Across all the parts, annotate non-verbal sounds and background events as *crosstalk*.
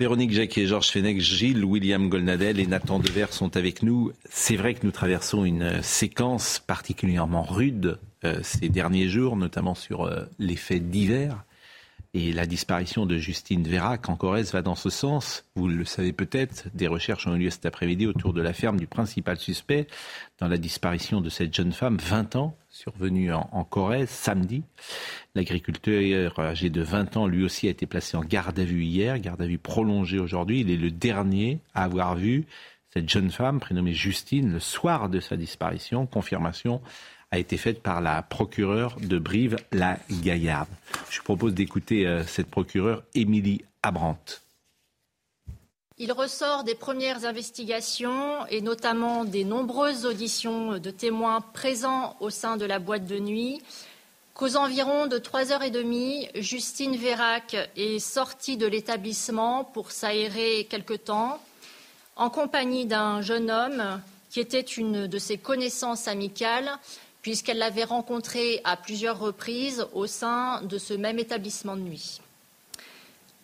Véronique Jacquet, Georges Fenech, Gilles, William Golnadel et Nathan Dever sont avec nous. C'est vrai que nous traversons une séquence particulièrement rude euh, ces derniers jours, notamment sur euh, les faits divers. Et la disparition de Justine Vérac en Corrèze va dans ce sens. Vous le savez peut-être, des recherches ont eu lieu cet après-midi autour de la ferme du principal suspect dans la disparition de cette jeune femme, 20 ans, survenue en, en Corrèze samedi. L'agriculteur âgé de 20 ans, lui aussi, a été placé en garde à vue hier, garde à vue prolongée aujourd'hui. Il est le dernier à avoir vu cette jeune femme, prénommée Justine, le soir de sa disparition. Confirmation a été faite par la procureure de Brive, la Gaillarde. Je propose d'écouter euh, cette procureure, Émilie Abrantes. Il ressort des premières investigations et notamment des nombreuses auditions de témoins présents au sein de la boîte de nuit qu'aux environs de 3h30, Justine Vérac est sortie de l'établissement pour s'aérer quelque temps en compagnie d'un jeune homme qui était une de ses connaissances amicales puisqu'elle l'avait rencontré à plusieurs reprises au sein de ce même établissement de nuit.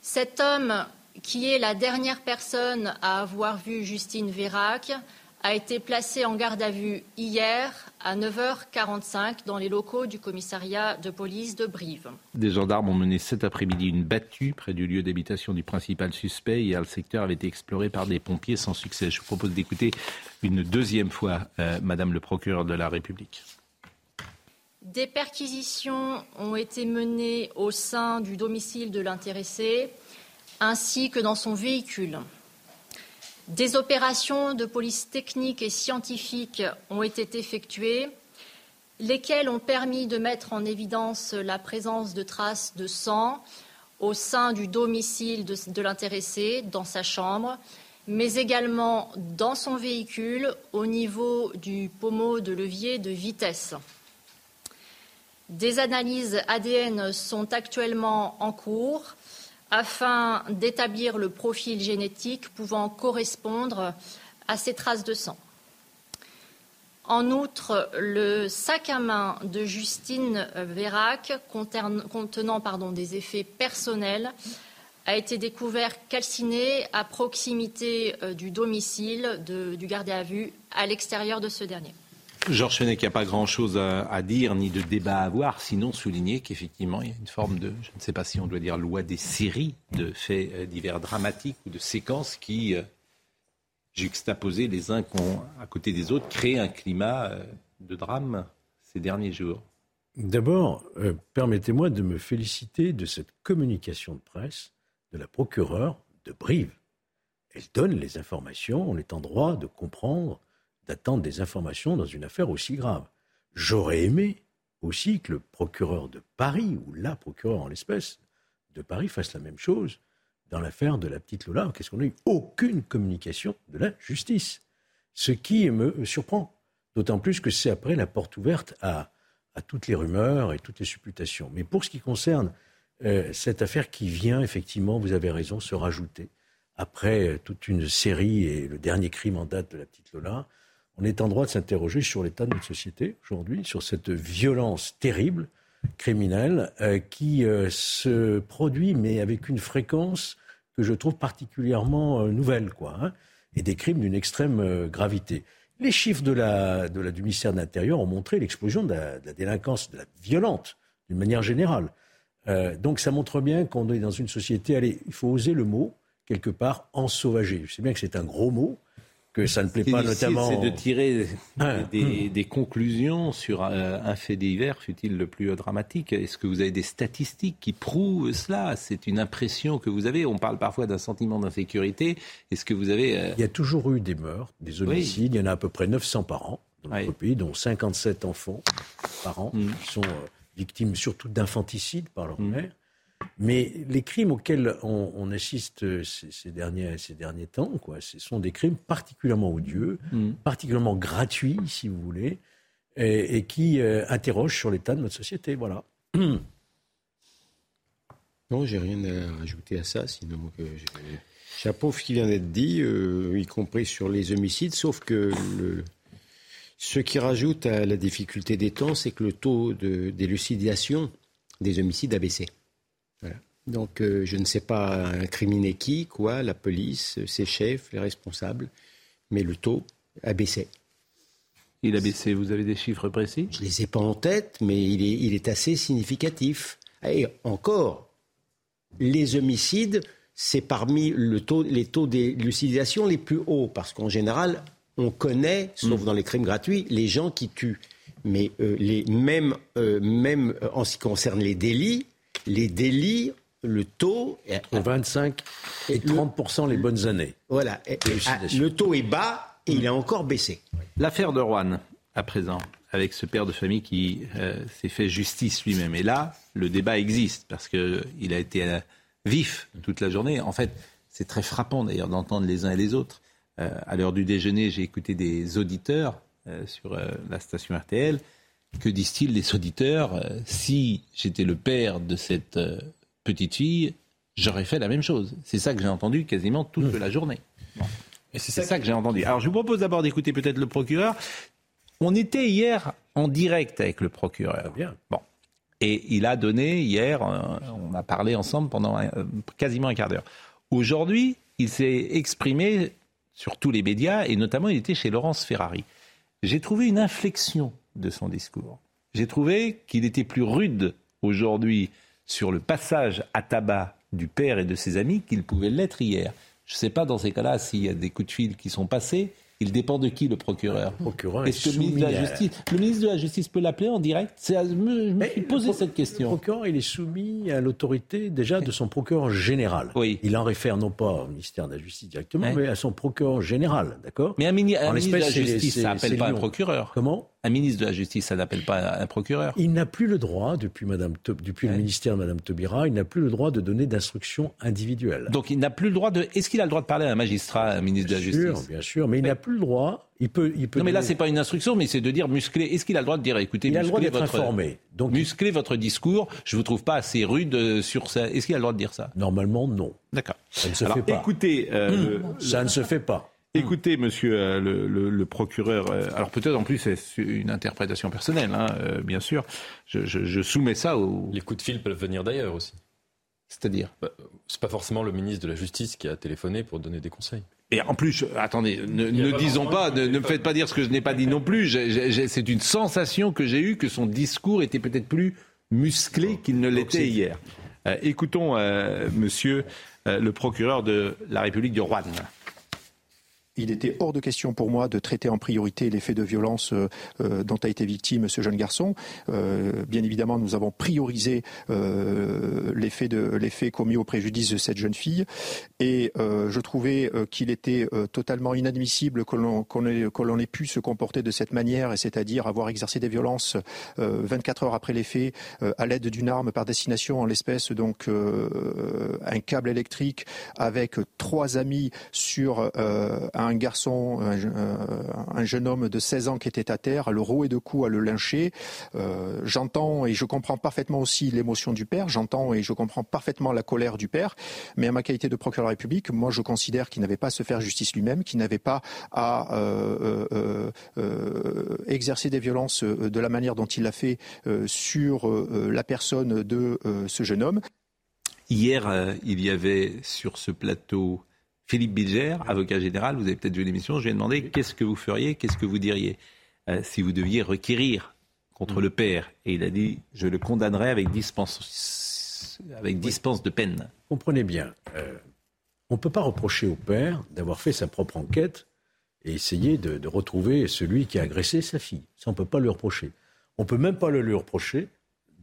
Cet homme, qui est la dernière personne à avoir vu Justine Vérac, a été placé en garde à vue hier à 9h45 dans les locaux du commissariat de police de Brive. Des gendarmes ont mené cet après-midi une battue près du lieu d'habitation du principal suspect. Hier, le secteur avait été exploré par des pompiers sans succès. Je vous propose d'écouter une deuxième fois euh, Madame le procureur de la République. Des perquisitions ont été menées au sein du domicile de l'intéressé ainsi que dans son véhicule. Des opérations de police technique et scientifique ont été effectuées, lesquelles ont permis de mettre en évidence la présence de traces de sang au sein du domicile de, l'intéressé, dans sa chambre, mais également dans son véhicule au niveau du pommeau de levier de vitesse. Des analyses ADN sont actuellement en cours afin d'établir le profil génétique pouvant correspondre à ces traces de sang. En outre, le sac à main de Justine Vérac contenant des effets personnels a été découvert calciné à proximité euh, du domicile du gardé à vue à l'extérieur de ce dernier. Georges Fenech, il n'y a pas grand-chose à, dire ni de débat à avoir, sinon souligner qu'effectivement, il y a une forme de, je ne sais pas si on doit dire loi des séries, de faits euh, divers dramatiques ou de séquences qui, euh, juxtaposés les uns à côté des autres, créent un climat euh, de drame ces derniers jours. D'abord, permettez-moi de me féliciter de cette communication de presse de la procureure de Brive. Elle donne les informations, on est en droit de comprendre d'attendre des informations dans une affaire aussi grave. J'aurais aimé aussi que le procureur de Paris, ou la procureure en l'espèce de Paris, fasse la même chose dans l'affaire de la petite Lola. Qu'est-ce qu'on n'a eu Aucune communication de la justice. Ce qui me surprend. D'autant plus que c'est après la porte ouverte à, à, toutes les rumeurs et toutes les supputations. Mais pour ce qui concerne euh, cette affaire qui vient, effectivement, vous avez raison, se rajouter après euh, toute une série et le dernier crime en date de la petite Lola, on est en droit de s'interroger sur l'état de notre société aujourd'hui, sur cette violence terrible, criminelle, euh, qui euh, se produit, mais avec une fréquence que je trouve particulièrement euh, nouvelle, quoi, hein, et des crimes d'une extrême gravité. Les chiffres de la, la, du ministère de l'Intérieur ont montré l'explosion de, de, la délinquance, de la violente, d'une manière générale. donc ça montre bien qu'on est dans une société, allez, il faut oser le mot, quelque part, ensauvagé. Je sais bien que c'est un gros mot, que ça ne plaît pas notamment. C'est de tirer ah. des, conclusions sur un, fait divers, fut-il le plus dramatique. Est-ce que vous avez des statistiques qui prouvent cela? C'est une impression que vous avez. On parle parfois d'un sentiment d'insécurité. Est-ce que vous avez. Euh, Il y a toujours eu des meurtres, des homicides. Il y en a à peu près 900 par an dans notre pays, dont 57 enfants par an mm. qui sont euh, victimes surtout d'infanticide par leur mm. mère. Mais les crimes auxquels on, assiste ces, derniers, ces derniers temps, quoi, ce sont des crimes particulièrement odieux, mm. particulièrement gratuits, si vous voulez, et, qui euh, interrogent sur l'état de notre société. Voilà. *clears throat* Non, j'ai rien à ajouter à ça, sinon chapeau ce qui vient d'être dit, euh, y compris sur les homicides, sauf que le, ce qui rajoute à la difficulté des temps, c'est que le taux d'élucidation des homicides a baissé. Donc euh, je ne sais pas incriminer qui, quoi, la police, ses chefs, les responsables, mais le taux a baissé. Il a baissé, vous avez des chiffres précis? Je ne les ai pas en tête, mais il est, il est assez significatif. Et encore, les homicides, c'est parmi le taux, les taux d'élucidation les plus hauts, parce qu'en général, on connaît, sauf mm. dans les crimes gratuits, les gens qui tuent. Mais euh, les, même, euh, même en ce qui concerne les délits, les délits, le taux... Est, 25 et 30% les bonnes années. Voilà. Ah, le taux est bas et il a encore baissé. L'affaire de Rouen, à présent, avec ce père de famille qui s'est fait justice lui-même. Et là, le débat existe parce qu'il a été vif toute la journée. En fait, c'est très frappant d'ailleurs d'entendre les uns et les autres. Euh, à l'heure du déjeuner, j'ai écouté des auditeurs euh, sur euh, la station RTL. Que disent-ils les auditeurs Si j'étais le père de cette petite fille, j'aurais fait la même chose. C'est ça que j'ai entendu quasiment toute mmh. la journée. Et c'est ça, que j'ai entendu. Alors je vous propose d'abord d'écouter peut-être le procureur. On était hier en direct avec le procureur. Bien. Bon. Et il a donné hier, on a parlé ensemble pendant quasiment un quart d'heure. Aujourd'hui, il s'est exprimé sur tous les médias, et notamment il était chez Laurence Ferrari. J'ai trouvé une inflexion de son discours. J'ai trouvé qu'il était plus rude aujourd'hui sur le passage à tabac du père et de ses amis qu'il pouvait l'être hier. Je ne sais pas dans ces cas-là s'il y a des coups de fil qui sont passés, il dépend de qui le procureur Le procureur Est-ce que le ministre de la Justice, le ministre de la Justice peut l'appeler en direct? Je me, suis posé cette question. Le procureur, il est soumis à l'autorité déjà de son procureur général. Oui. Il en réfère non pas au ministère de la Justice directement, mais à son procureur général, d'accord? Mais un, ministre de la Justice, ça n'appelle pas un procureur. Comment? Un ministre de la Justice, ça n'appelle pas un procureur. Il n'a plus le droit, depuis, Madame, depuis le ministère de Mme Taubira, il n'a plus le droit de donner d'instructions individuelles. Donc il n'a plus le droit de. Est-ce qu'il a le droit de parler à un magistrat, un ministre de la Justice? sûr, Bien sûr, mais il n'a plus le droit. Il peut, il peut non, mais là, c'est pas une instruction, mais c'est de dire muscler. Est-ce qu'il a le droit de dire, écoutez, il a le droit d'être votre, informé. Donc, muscler votre discours. Je vous trouve pas assez rude euh, sur ça. Est-ce qu'il a le droit de dire ça? Normalement, non. D'accord. Ça ne se fait pas. Écoutez, euh, ça ne se fait pas. Écoutez, monsieur euh, le, procureur, euh, alors peut-être en plus c'est une interprétation personnelle, hein, euh, bien sûr. Je, soumets ça au. Les coups de fil peuvent venir d'ailleurs aussi. C'est-à-dire bah, C'est pas forcément le ministre de la Justice qui a téléphoné pour donner des conseils. Et en plus, attendez, ne, disons pas, ne, me faites pas dire ce que je n'ai pas dit non plus. C'est une sensation que j'ai eue que son discours était peut-être plus musclé qu'il ne l'était hier. écoutons, monsieur le procureur de la République du Rouen il était hors de question pour moi de traiter en priorité les faits de violence euh, euh, dont a été victime ce jeune garçon. Euh, bien évidemment, nous avons priorisé de, les faits commis au préjudice de cette jeune fille et je trouvais qu'il était totalement inadmissible que l'on, ait, pu se comporter de cette manière, c'est-à-dire avoir exercé des violences 24 heures après les faits à l'aide d'une arme par destination, en l'espèce donc un câble électrique avec trois amis sur un un garçon, un, jeune homme de 16 ans qui était à terre, à le rouer de coups, à le lyncher. Euh, j'entends et je comprends parfaitement aussi l'émotion du père, j'entends et je comprends parfaitement la colère du père, mais à ma qualité de procureur de la République, moi je considère qu'il n'avait pas à se faire justice lui-même, qu'il n'avait pas à euh, euh, exercer des violences de la manière dont il l'a fait sur la personne de ce jeune homme. Hier, il y avait sur ce plateau Philippe Bilger, avocat général, vous avez peut-être vu l'émission, je lui ai demandé qu'est-ce que vous feriez, qu'est-ce que vous diriez euh, si vous deviez requérir contre le père. Et il a dit, je le condamnerai avec dispense, avec dispense de peine. Comprenez bien, euh, on ne peut pas reprocher au père d'avoir fait sa propre enquête et essayer de, de, retrouver celui qui a agressé sa fille. Ça, on ne peut pas le reprocher. On ne peut même pas le lui reprocher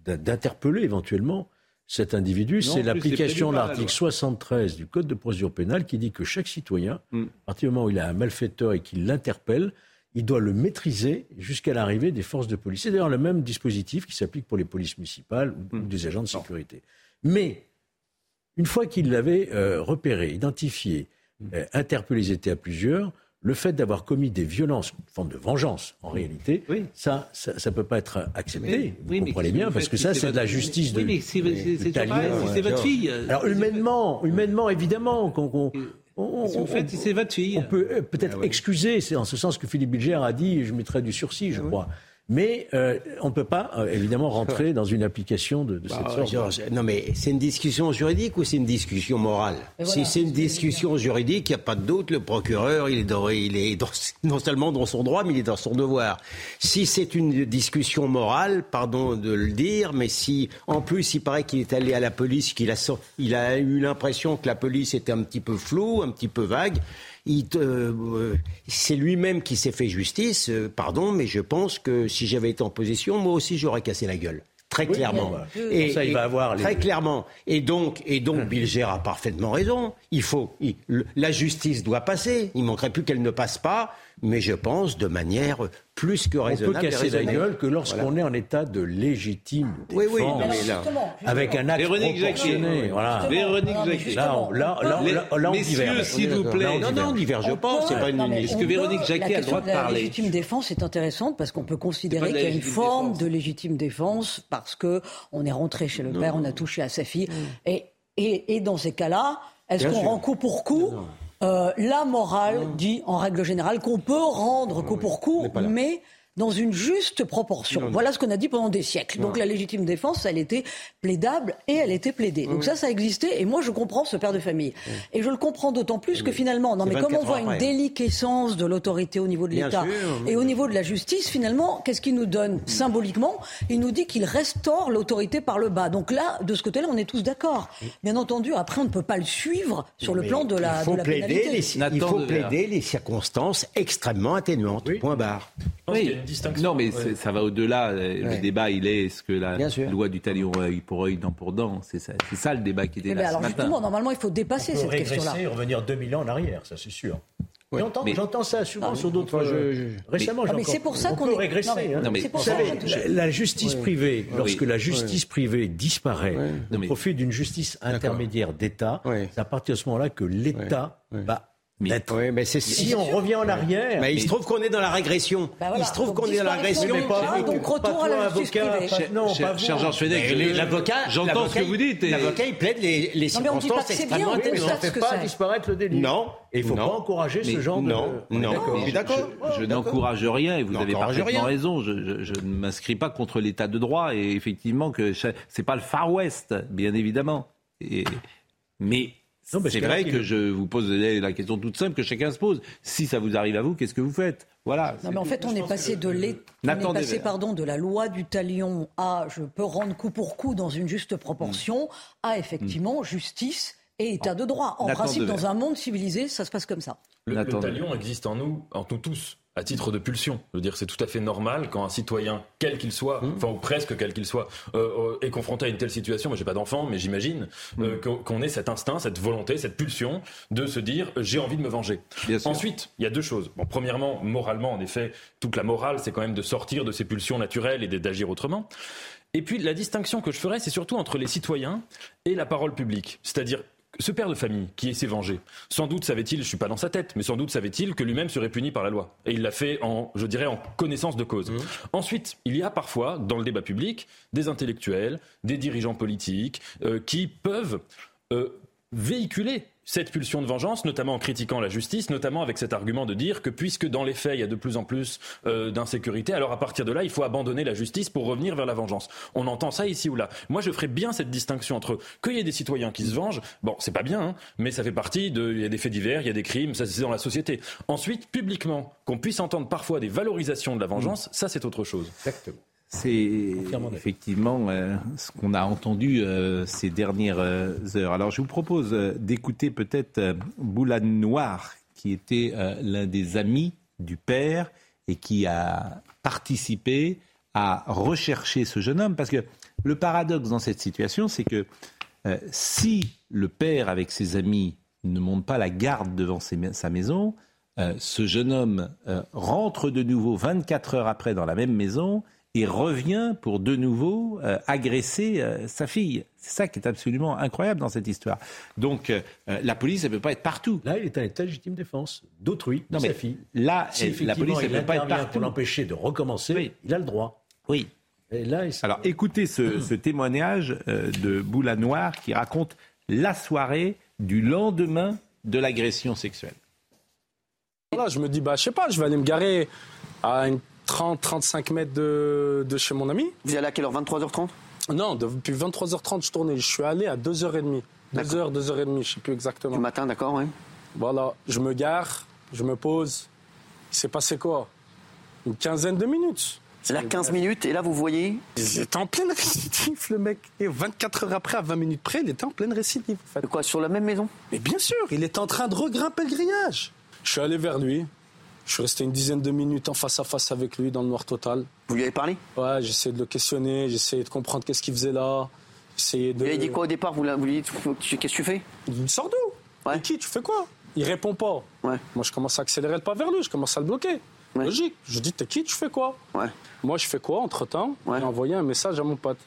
d'interpeller éventuellement cet individu, c'est l'application de l'article 73 du Code de procédure pénale qui dit que chaque citoyen, mm. à partir du moment où il a un malfaiteur et qu'il l'interpelle, il doit le maîtriser jusqu'à l'arrivée des forces de police. C'est d'ailleurs le même dispositif qui s'applique pour les polices municipales ou, mm. des agents de sécurité. Mais une fois qu'il l'avait euh, repéré, identifié, euh, interpellé, ils étaient à plusieurs, le fait d'avoir commis des violences, une forme de vengeance en réalité, ça, ça ne peut pas être accepté. vous comprenez bien, parce que ça, c'est de la justice de. Oui, mais c'est votre fille. Alors humainement, humainement, évidemment, qu'on. on, vous faites, c'est votre fille. On peut euh, peut-être ah excuser, c'est en ce sens que Philippe Bilger a dit, je mettrai du sursis, je ah crois. Mais euh, on ne peut pas, euh, évidemment, rentrer dans une application de, bah, cette sorte. non, mais c'est une discussion juridique ou c'est une discussion morale Si c'est une discussion juridique, il n'y a pas de doute. Le procureur, il est, dans, il est *laughs* non seulement dans son droit, mais il est dans son devoir. Si c'est une discussion morale, pardon de le dire, mais si, en plus, il paraît qu'il est allé à la police, qu'il a, il a eu l'impression que la police était un petit peu floue, un petit peu vague, euh, c'est lui-même qui s'est fait justice, euh, pardon, mais je pense que si j'avais été en position, moi aussi j'aurais cassé la gueule. Très clairement. et, ça, il va avoir Très clairement. Et donc, et donc hum. Bilger a parfaitement raison. Il faut, la justice doit passer. Il manquerait plus qu'elle ne passe pas mais je pense de manière plus que raisonnable. On peut casser la gueule que lorsqu'on est en état de légitime défense, oui, oui, là, avec un acte Véronique proportionné. Voilà. Véronique Jacquet. Là, là, là, là, là, on diverge. s'il vous plaît. Non, non, on diverge pas. C'est pas une. Est-ce que Véronique Jacquet a le droit de parler La légitime défense est intéressante parce qu'on peut considérer qu'il y a une forme de légitime défense parce que on est rentré chez le père, on a touché à sa fille, et et dans ces cas-là, est-ce qu'on rend coup pour coup la morale dit en règle générale qu'on peut rendre coup pour coup, mais dans une juste proportion. Voilà ce qu'on a dit pendant des siècles. Donc la légitime défense, elle était plaidable et elle était plaidée. Donc ça, ça existait. Et moi, je comprends ce père de famille. Et je le comprends d'autant plus que finalement, non mais comme on voit une déliquescence de l'autorité au niveau de l'État et au niveau de la justice, finalement, qu'est-ce qu'il nous donne symboliquement? Il nous dit qu'il restaure l'autorité par le bas. Donc là, de ce côté-là, on est tous d'accord. Bien entendu, après, on ne peut pas le suivre sur le plan de la, il faut plaider Les, il faut plaider les circonstances extrêmement atténuantes. Point barre. Oui. Non, mais ça va au-delà. Le débat, il est est-ce que la loi du talion œil pour œil, dent pour dent C'est ça, ça, le débat qui était eh là. Ben alors, justement, normalement, il faut dépasser cette question-là. et revenir 2000 ans en arrière, ça c'est sûr. J'entends ça souvent ah, sur d'autres. Je... Récemment, mais, ah, c'est pour ça qu'on peut régresser. Non, mais, vous savez, la justice privée, lorsque la justice privée disparaît au profit d'une justice intermédiaire d'État, c'est à partir de ce moment-là que l'État va oui, mais c'est si on revient en arrière. Mais il se trouve qu'on est dans la régression. Bah il se trouve qu'on est dans la régression. Pas, donc retour à la justice privée. Non, pas cher Georges Fenech, l'avocat, j'entends ce que vous dites. L'avocat, il plaide les, les circonstances extrêmement atténuantes. Ça ne fait pas disparaître le délit. Non. Et il ne faut pas encourager ce genre de... Non, non, d'accord. Je n'encourage rien et vous avez parfaitement raison. Je ne m'inscris pas contre l'état de droit et effectivement que c'est pas le Far West, bien évidemment. Mais c'est vrai que je vous pose la question toute simple que chacun se pose. Si ça vous arrive à vous, qu'est-ce que vous faites? Voilà. Non, mais en fait, on est passé de passé, pardon, de la loi du talion à je peux rendre coup pour coup dans une juste proportion à effectivement mm. justice et état de droit. En principe, dans un monde civilisé, ça se passe comme ça. Le, le talion existe en nous, en nous tous à titre de pulsion. Je veux dire, c'est tout à fait normal quand un citoyen, quel qu'il soit, mmh. enfin ou presque quel qu'il soit, euh, euh, est confronté à une telle situation. Moi, j'ai pas d'enfant, mais j'imagine euh, mmh. qu'on ait cet instinct, cette volonté, cette pulsion de se dire j'ai envie de me venger. Ensuite, il y a deux choses. Bon, premièrement, moralement, en effet, toute la morale, c'est quand même de sortir de ces pulsions naturelles et d'agir autrement. Et puis la distinction que je ferais, c'est surtout entre les citoyens et la parole publique. C'est-à-dire ce père de famille qui s'est vengé, sans doute savait-il, je suis pas dans sa tête, mais sans doute savait-il que lui-même serait puni par la loi. Et il l'a fait en, je dirais, en connaissance de cause. Mmh. Ensuite, il y a parfois, dans le débat public, des intellectuels, des dirigeants politiques, euh, qui peuvent euh, véhiculer cette pulsion de vengeance, notamment en critiquant la justice, notamment avec cet argument de dire que puisque dans les faits il y a de plus en plus euh, d'insécurité, alors à partir de là il faut abandonner la justice pour revenir vers la vengeance. On entend ça ici ou là. Moi je ferais bien cette distinction entre qu'il y ait des citoyens qui se vengent, bon c'est pas bien, hein, mais ça fait partie de, il y a des faits divers, il y a des crimes, ça c'est dans la société. Ensuite publiquement qu'on puisse entendre parfois des valorisations de la vengeance, ça c'est autre chose. Exactement. C'est effectivement euh, ce qu'on a entendu euh, ces dernières euh, heures. Alors je vous propose d'écouter peut-être Boulane Noir, qui était l'un des amis du père et qui a participé à rechercher ce jeune homme. Parce que le paradoxe dans cette situation, c'est que si le père, avec ses amis, ne monte pas la garde devant sa maison, ce jeune homme rentre de nouveau 24 heures après dans la même maison et revient pour de nouveau euh, agresser euh, sa fille. C'est ça qui est absolument incroyable dans cette histoire. Donc euh, la police, elle ne peut pas être partout. Là, il est en état de légitime défense d'autrui, de sa fille. Là, la police, elle ne peut pas être partout. Pour l'empêcher de recommencer, il a le droit. Oui. Et là, Alors écoutez ce, *clears throat* ce témoignage de Boula Noir qui raconte la soirée du lendemain de l'agression sexuelle. Voilà, je me dis, bah, je sais pas, je vais aller me garer à une 30-35 mètres de, de, chez mon ami. Vous y allez à quelle heure 23h30 Non, depuis 23h30, je tournais. Je suis allé à 2h30. 2h, 2h30, je sais plus exactement. Du matin, d'accord, oui. Voilà, je me gare, je me pose. Il s'est passé quoi? Une quinzaine de minutes. C'est là 15 minutes, et là vous voyez Il était en pleine *laughs* récidive, le mec. Et 24 heures après, à 20 minutes près, il était en pleine récidive. De quoi? Sur la même maison? Mais bien sûr, il était en train de regrimper le grillage. Je suis allé vers lui. Je suis resté une dizaine de minutes en face à face avec lui dans le noir total. Vous lui avez parlé? Ouais, j'ai essayé de le questionner, essayé de comprendre qu'est-ce qu'il faisait là. Essayé de... Il a dit quoi au départ? Vous, lui dites qu'est-ce que tu fais? Sort d'où? Ouais. qui Tu fais quoi? Il répond pas. Ouais. Moi, je commence à accélérer le pas vers lui, je commence à le bloquer. Logique. Je dis T'es qui Tu fais quoi? Ouais. Moi, je fais quoi entre temps J'ai envoyé un message à mon pote.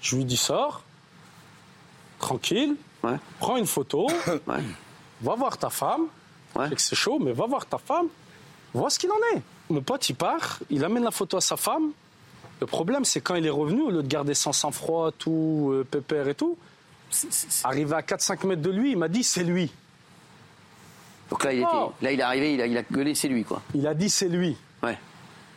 Je lui dis Sors, tranquille, prends une photo, *coughs* va voir ta femme. Ouais. c'est chaud, mais va voir ta femme, vois ce qu'il en est. Mon pote, il part, il amène la photo à sa femme. Le problème, c'est quand il est revenu, au lieu de garder son sang-froid, tout, euh, pépère et tout, arrivé à 4-5 mètres de lui, il m'a dit c'est lui. Donc là, il, était, oh. là, il est arrivé, il a, il a gueulé c'est lui, quoi. Il a dit c'est lui. Ouais.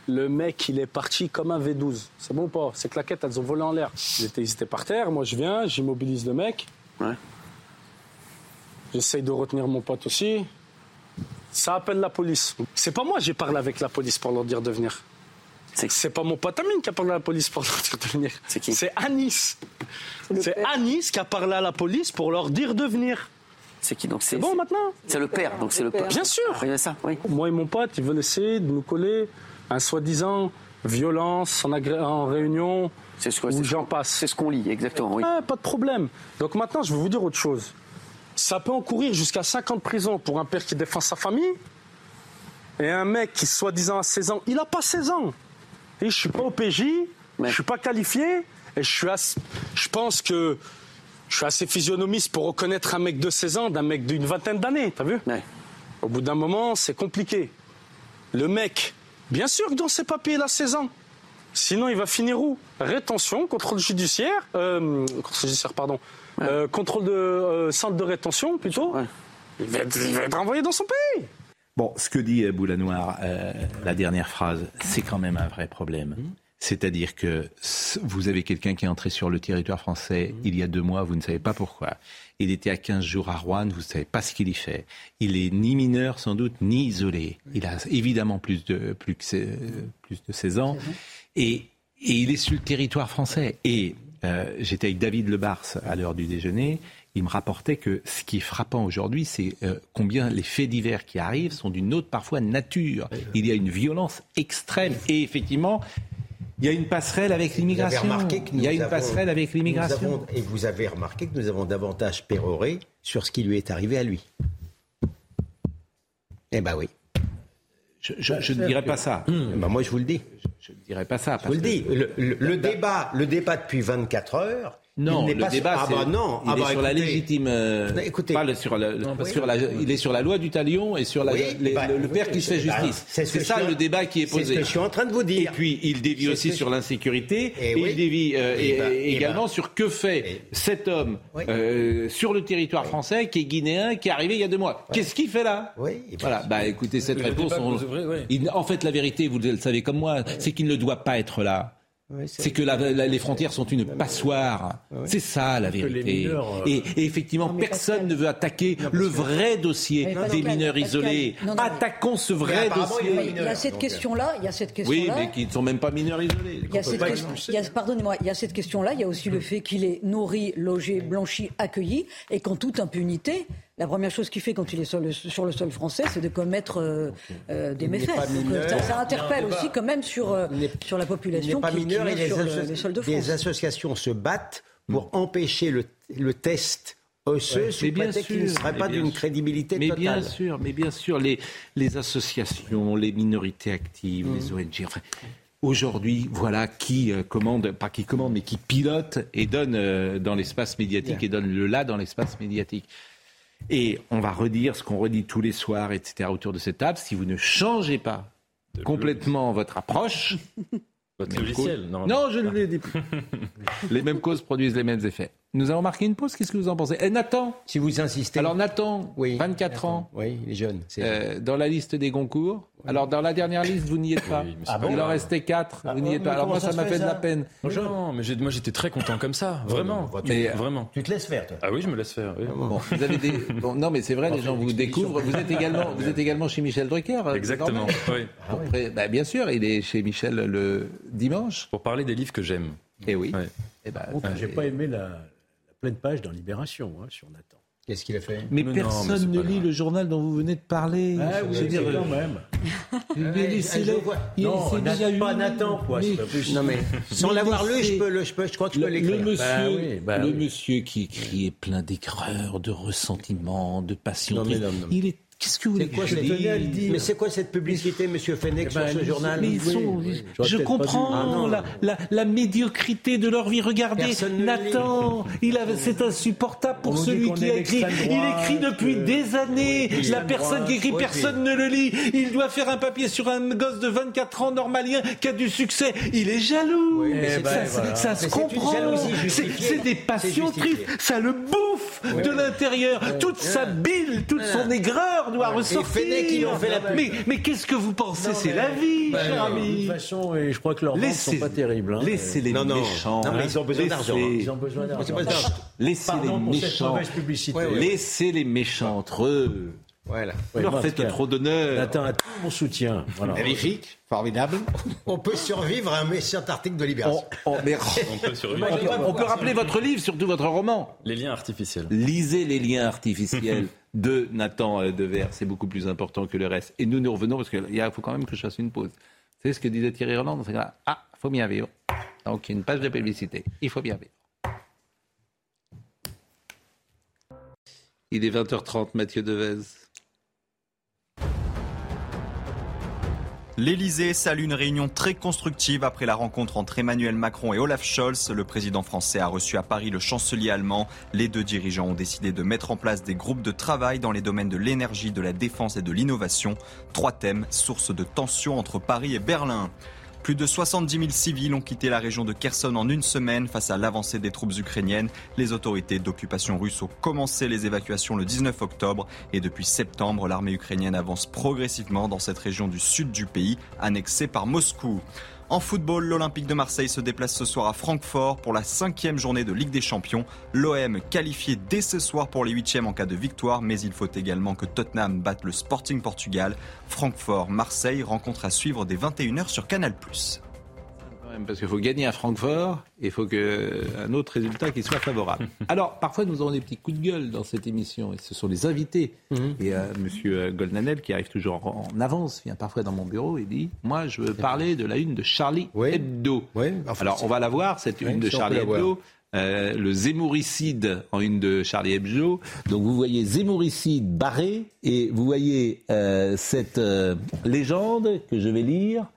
Le mec, il est parti comme un V12. C'est bon ou pas? Ces claquettes, elles ont volé en l'air. Ils étaient, ils étaient par terre, moi je viens, j'immobilise le mec. Ouais. J'essaye de retenir mon pote aussi. Ça appelle la police. C'est pas moi, j'ai parlé avec la police pour leur dire de venir. C'est pas mon pote Amine qui a parlé à la police pour leur dire de venir. C'est qui C'est Anis. C'est Anis qui a parlé à la police pour leur dire de venir. C'est qui donc C'est bon maintenant C'est le père, donc c'est le père. Bien sûr. ça, oui. Moi et mon pote, ils veulent essayer de nous coller un soi-disant violence en, en réunion. C'est ce, où j'en passe. C'est ce qu'on lit, exactement. Oui. Ah, pas de problème. Donc maintenant, je vais vous dire autre chose ça peut encourir jusqu'à 5 ans de prison pour un père qui défend sa famille. Et un mec qui, soi-disant, a 16 ans, il n'a pas 16 ans. Et je suis pas au PJ, je suis pas qualifié, et je, suis je pense que je suis assez physionomiste pour reconnaître un mec de 16 ans d'un mec d'une vingtaine d'années, t'as vu? Au bout d'un moment, c'est compliqué. Le mec, bien sûr que dans ses papiers, il a 16 ans. Sinon, il va finir où? Rétention, contrôle judiciaire, euh, contrôle judiciaire, pardon, euh, contrôle de euh, centre de rétention plutôt. Il, va être, renvoyé dans son pays. Bon, ce que dit Boulanoir, euh, la dernière phrase, c'est quand même un vrai problème. Mmh. C'est-à-dire que vous avez quelqu'un qui est entré sur le territoire français mmh. il y a deux mois, vous ne savez pas pourquoi. Il était à 15 jours à Rouen, vous ne savez pas ce qu'il y fait. Il est ni mineur sans doute, ni isolé. Il a évidemment plus de, plus que, plus de 16 ans. Et, et il est sur le territoire français. Et euh, j'étais avec David Lebars à l'heure du déjeuner. Il me rapportait que ce qui est frappant aujourd'hui, c'est euh, combien les faits divers qui arrivent sont d'une autre parfois nature. Il y a une violence extrême. Et effectivement, il y a une passerelle avec l'immigration. Il y a une passerelle avec l'immigration. Et vous avez remarqué que nous avons davantage péroré sur ce qui lui est arrivé à lui. Eh ben oui. Je, ne dirais pas ça. Ben moi, je vous le dis. Je ne dirais pas ça. je vous le dis. Le, débat, le débat depuis 24 heures, non, il le débat, ah bah non, il ah est bah sur la légitime. Euh, écoutez, sur, sur la, il est sur la loi du talion et sur la, bah, le, père qui se fait bah, justice. c'est ça le débat qui est posé. C'est ce que je suis en train de vous dire. Et puis il dévie aussi sur l'insécurité et, il dévie euh, également sur que fait cet homme euh, sur le territoire français qui est guinéen, qui est arrivé il y a deux mois. Qu'est-ce qu'il fait là Voilà. Bah écoutez cette réponse. En fait, la vérité, vous le savez comme moi, c'est qu'il ne doit pas être là c'est que les frontières sont une passoire. C'est ça la vérité. Euh, et, effectivement, personne ne veut attaquer le vrai dossier des mineurs isolés. Attaquons ce vrai dossier. Il y a cette question-là. Il y a cette question-là. Oui, mais qui ne sont même pas mineurs isolés. Pardonnez-moi. Il y a cette question-là. Il y a aussi le fait qu'il est nourri, logé, blanchi, accueilli, et qu'en toute impunité, la première chose qu'il fait quand il est sur le, sur le sol français, c'est de commettre euh, euh, des méfaits. ça, interpelle aussi quand même sur, euh, sur la population qui, mineur et les, les associations se battent pour empêcher le, le test osseux sous prétexte qu'il ne serait pas d'une crédibilité mais totale. Bien sûr, mais bien sûr, les, les associations, les minorités actives, les mm. ONG, enfin, aujourd'hui, voilà, qui commande, pas qui commande, mais qui pilote et donne dans l'espace médiatique et donne le là dans l'espace médiatique. Et on va redire ce qu'on redit tous les soirs, etc., autour de cette table. Si vous ne changez pas complètement votre approche, votre logiciel, non, non, je ne l'ai dit plus. *laughs* les mêmes causes produisent les mêmes effets. Nous avons marqué une pause. Qu'est-ce que vous en pensez? Et eh, Nathan Si vous insistez. Alors Nathan, oui, 24 ans. Oui, il est jeune. Euh, dans la liste des Goncourt. Alors dans la dernière liste, vous n'y êtes pas. ah bon, il en restait 4. vous n'y êtes pas. Alors moi, ça m'a fait de la peine. Non, mais moi j'étais très content comme ça. Vraiment. mais vraiment. Tu te laisses faire, toi Ah oui, je me laisse faire. Oui. Bon, vous avez des... *laughs* bon, non, mais c'est vrai, les gens vous découvrent. Vous êtes également, vous êtes également chez Michel Drucker. Euh, Exactement. Oui. Après, bah, bien sûr, il est chez Michel le dimanche. Pour parler des livres que j'aime. Et eh oui. Et bah, j'ai pas aimé la pleine page dans Libération hein, sur Nathan. Qu'est-ce qu'il a fait Mais, personne ne lit le journal dont vous venez de parler. Ah, vous dire quand même. *laughs* mais laissez-le. Non, c'est pas Nathan, quoi. Non, mais *laughs* sans l'avoir lu, je, peux, je, peux, je crois que je peux l'écrire. Le monsieur, bah oui, bah le monsieur qui écrit est plein d'écreurs, de ressentiments, de passion. Non, mais non, non. Il est Qu'est-ce que vous voulez quoi, Mais c'est quoi cette publicité, Monsieur Fenech, eh ben, sur ce journal Je comprends ah, la, la, médiocrité de leur vie. Regardez, Nathan, il c'est insupportable pour celui qui a écrit. Il écrit depuis des années. La personne qui écrit, personne ne le lit. Il doit faire un papier sur un gosse de 24 ans normalien qui a du succès. Il est jaloux. Eh ben, ça, se comprend. C'est des passions tristes. Ça le bouffe de l'intérieur. Toute sa bile, toute son aigreur doit ressortir. Mais, mais qu'est-ce que vous pensez C'est la vie, bah, cher ami. De toute façon, et je crois que leurs ventes sont pas terribles. Hein. Laissez les méchants. Non, mais ils ont besoin d'argent. Ils ont besoin d'argent. Laissez les méchants. Laissez les méchants entre eux. Voilà. Vous leur faites trop d'honneur. Nathan a tout mon soutien. Magnifique, formidable. *laughs* On peut survivre à un méchant article de Libération. *laughs* On, peut, rappeler votre livre, surtout votre roman. Les liens artificiels. Lisez les liens artificiels *laughs* de Nathan euh, Devers. C'est beaucoup plus important que le reste. Et nous nous revenons parce qu'il faut quand même que je fasse une pause. Savez ce que disait Thierry Roland Ah, il faut bien vivre. Donc, il y a une page de publicité. Il faut bien vivre. Il est 20h30, Mathieu Devez. L'Elysée salue une réunion très constructive après la rencontre entre Emmanuel Macron et Olaf Scholz. Le président français a reçu à Paris le chancelier allemand. Les deux dirigeants ont décidé de mettre en place des groupes de travail dans les domaines de l'énergie, de la défense et de l'innovation. Trois thèmes, source de tensions entre Paris et Berlin. Plus de 70 000 civils ont quitté la région de Kherson en une semaine face à l'avancée des troupes ukrainiennes. Les autorités d'occupation russe ont commencé les évacuations le 19 octobre et depuis septembre, l'armée ukrainienne avance progressivement dans cette région du sud du pays, annexée par Moscou. En football, l'Olympique de Marseille se déplace ce soir à Francfort pour la cinquième journée de Ligue des Champions. L'OM qualifié dès ce soir pour les huitièmes en cas de victoire, mais il faut également que Tottenham batte le Sporting Portugal. Francfort-Marseille rencontre à suivre dès 21h sur Canal+ parce qu'il faut gagner à Francfort et il faut un autre résultat qui soit favorable. *laughs* Alors, parfois, nous avons des petits coups de gueule dans cette émission et ce sont les invités. Mhm. Et euh, M. Goldnadel, qui arrive toujours en, avance, vient parfois dans mon bureau et dit Moi, je veux parler de la une de Charlie Hebdo. Alors, on va la voir, cette une de Charlie Hebdo. Euh, le zémouricide en une de Charlie Hebdo. Donc vous voyez zémouricide barré et vous voyez euh, cette légende que je vais lire.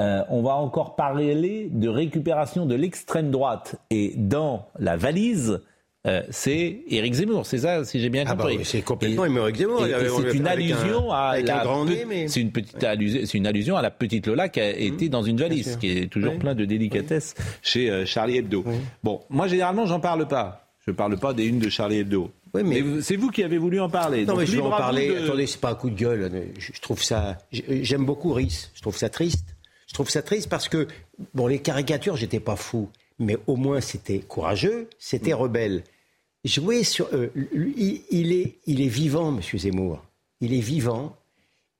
Euh, on va encore parler de récupération de l'extrême droite. Et dans la valise, euh, c'est Éric Zemmour, c'est ça, si j'ai bien ah bah compris. c'est complètement Éric Zemmour. C'est une allusion à la c'est une petite allusion, c'est une allusion à la petite Lola qui a mmh. été dans une valise, qui est toujours plein de délicatesse chez euh, Charlie Hebdo. Bon, moi généralement j'en parle pas. Je parle pas des unes de Charlie Hebdo. Mais, c'est vous qui avez voulu en parler. Non, mais je vais en parler. Attendez, c'est pas un coup de gueule. Je, trouve ça. J'aime beaucoup Rhys. Je trouve ça triste. Je trouve ça triste parce que, bon, les caricatures, j'étais pas fou, mais au moins c'était courageux, c'était rebelle. Jouer sur. Euh, il, est, il est vivant, M. Zemmour. Il est vivant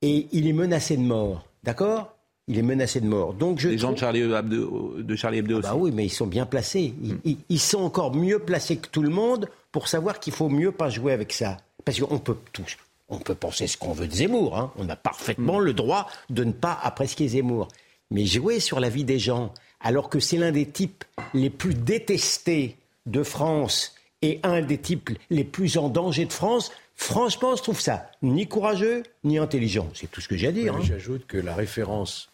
et il est menacé de mort. D'accord? Il est menacé de mort. Donc je les gens de Charlie Hebdo, de Charlie Hebdo ah bah oui, mais ils sont bien placés. Ils, ils, sont encore mieux placés que tout le monde pour savoir qu'il faut mieux pas jouer avec ça. Parce qu'on peut tous, on peut penser ce qu'on veut de Zemmour. Hein. On a parfaitement hmm. le droit de ne pas apprécier Zemmour mais jouer sur la vie des gens, alors que c'est l'un des types les plus détestés de France et un des types les plus en danger de France, franchement, je trouve ça ni courageux ni intelligent. C'est tout ce que j'ai à dire. Hein. J'ajoute que la référence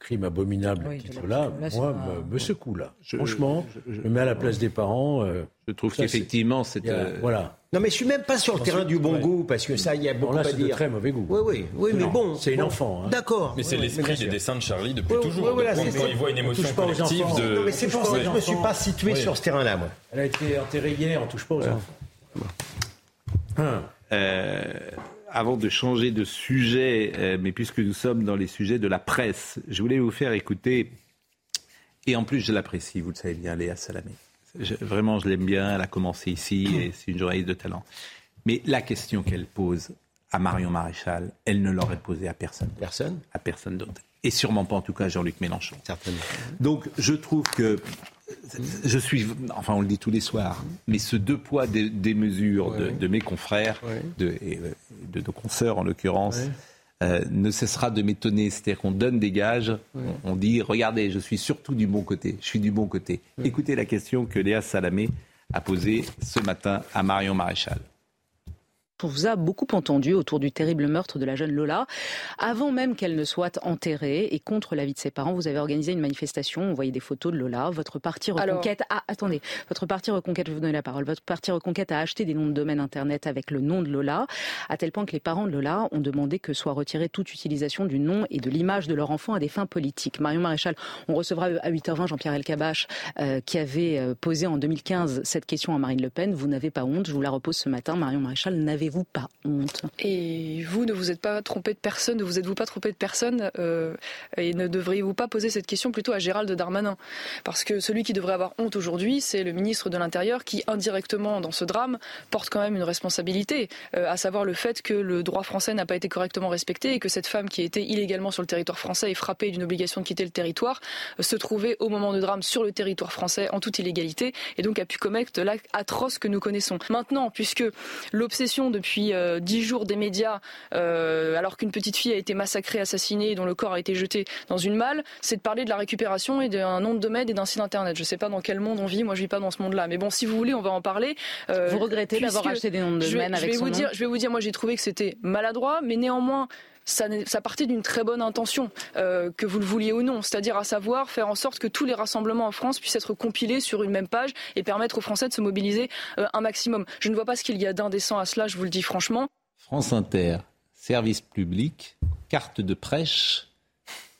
crime abominable oui, titre-là, moi, me, secoue là. Franchement, je, me mets à la place des parents. Euh, je trouve qu'effectivement, c'est. Euh, voilà. Non, mais je suis même pas sur le terrain du bon goût, parce que ça, il y a beaucoup là, à dire. de très mauvais goût. Oui, oui, oui mais bon. C'est une enfant. Hein. D'accord. Mais c'est l'esprit des dessins de Charlie depuis toujours. quand il voit une émotion collective de. Non, mais c'est pour ça que je me suis pas situé sur ce terrain-là, moi. Elle a été enterrée hier, on touche pas aux enfants. Avant de changer de sujet, euh, mais puisque nous sommes dans les sujets de la presse, je voulais vous faire écouter, et en plus je l'apprécie, vous le savez bien, Léa Salamé. vraiment, je l'aime bien, elle a commencé ici, et *coughs* c'est une journaliste de talent. Mais la question qu'elle pose à Marion Maréchal, elle ne l'aurait posée à personne. Personne? À personne d'autre. Et sûrement pas en tout cas Jean-Luc Mélenchon. Certainement. Donc je trouve que je suis, enfin on le dit tous les soirs, mais ce deux poids, des, mesures de, mes confrères, de, et de nos consoeurs en l'occurrence, euh, ne cessera de m'étonner. C'est-à-dire qu'on donne des gages, on, dit regardez, je suis surtout du bon côté, je suis du bon côté. Écoutez la question que Léa Salamé a posée ce matin à Marion Maréchal. On vous a beaucoup entendu autour du terrible meurtre de la jeune Lola. Avant même qu'elle ne soit enterrée et contre l'avis de ses parents, vous avez organisé une manifestation. On voyait des photos de Lola. Votre parti Reconquête a, attendez, votre parti Reconquête, je vous donner la parole. Votre parti Reconquête a acheté des noms de domaine internet avec le nom de Lola, à tel point que les parents de Lola ont demandé que soit retirée toute utilisation du nom et de l'image de leur enfant à des fins politiques. Marion Maréchal, on recevra à 8h20 Jean-Pierre Elkabach, euh, qui avait euh, posé en 2015 cette question à Marine Le Pen. Vous n'avez pas honte. Je vous la repose ce matin. Marion Maréchal, n'avez vous pas honte Et vous, ne vous êtes pas trompé de personne, ne vous êtes-vous pas trompé de personne euh, Et ne devriez-vous pas poser cette question plutôt à Gérald Darmanin? Parce que celui qui devrait avoir honte aujourd'hui, c'est le ministre de l'Intérieur qui, indirectement, dans ce drame, porte quand même une responsabilité, euh, à savoir le fait que le droit français n'a pas été correctement respecté et que cette femme qui était illégalement sur le territoire français et frappée d'une obligation de quitter le territoire euh, se trouvait au moment de drame sur le territoire français en toute illégalité et donc a pu commettre l'acte atroce que nous connaissons. Maintenant, puisque l'obsession depuis euh, dix jours des médias, euh, alors qu'une petite fille a été massacrée, assassinée, et dont le corps a été jeté dans une malle, c'est de parler de la récupération et d'un nom de domaine et d'un site internet. Je ne sais pas dans quel monde on vit, moi je vis pas dans ce monde-là. Mais bon, si vous voulez, on va en parler. Euh, vous regrettez d'avoir acheté des noms de domaine avec je vais son vous nom dire, Je vais vous dire, moi j'ai trouvé que c'était maladroit, mais néanmoins, ça, ça, partait d'une très bonne intention, que vous le vouliez ou non, c'est-à-dire à savoir faire en sorte que tous les rassemblements en France puissent être compilés sur une même page et permettre aux Français de se mobiliser un maximum. Je ne vois pas ce qu'il y a d'indécent à cela, je vous le dis franchement. France Inter, service public, carte de prêche,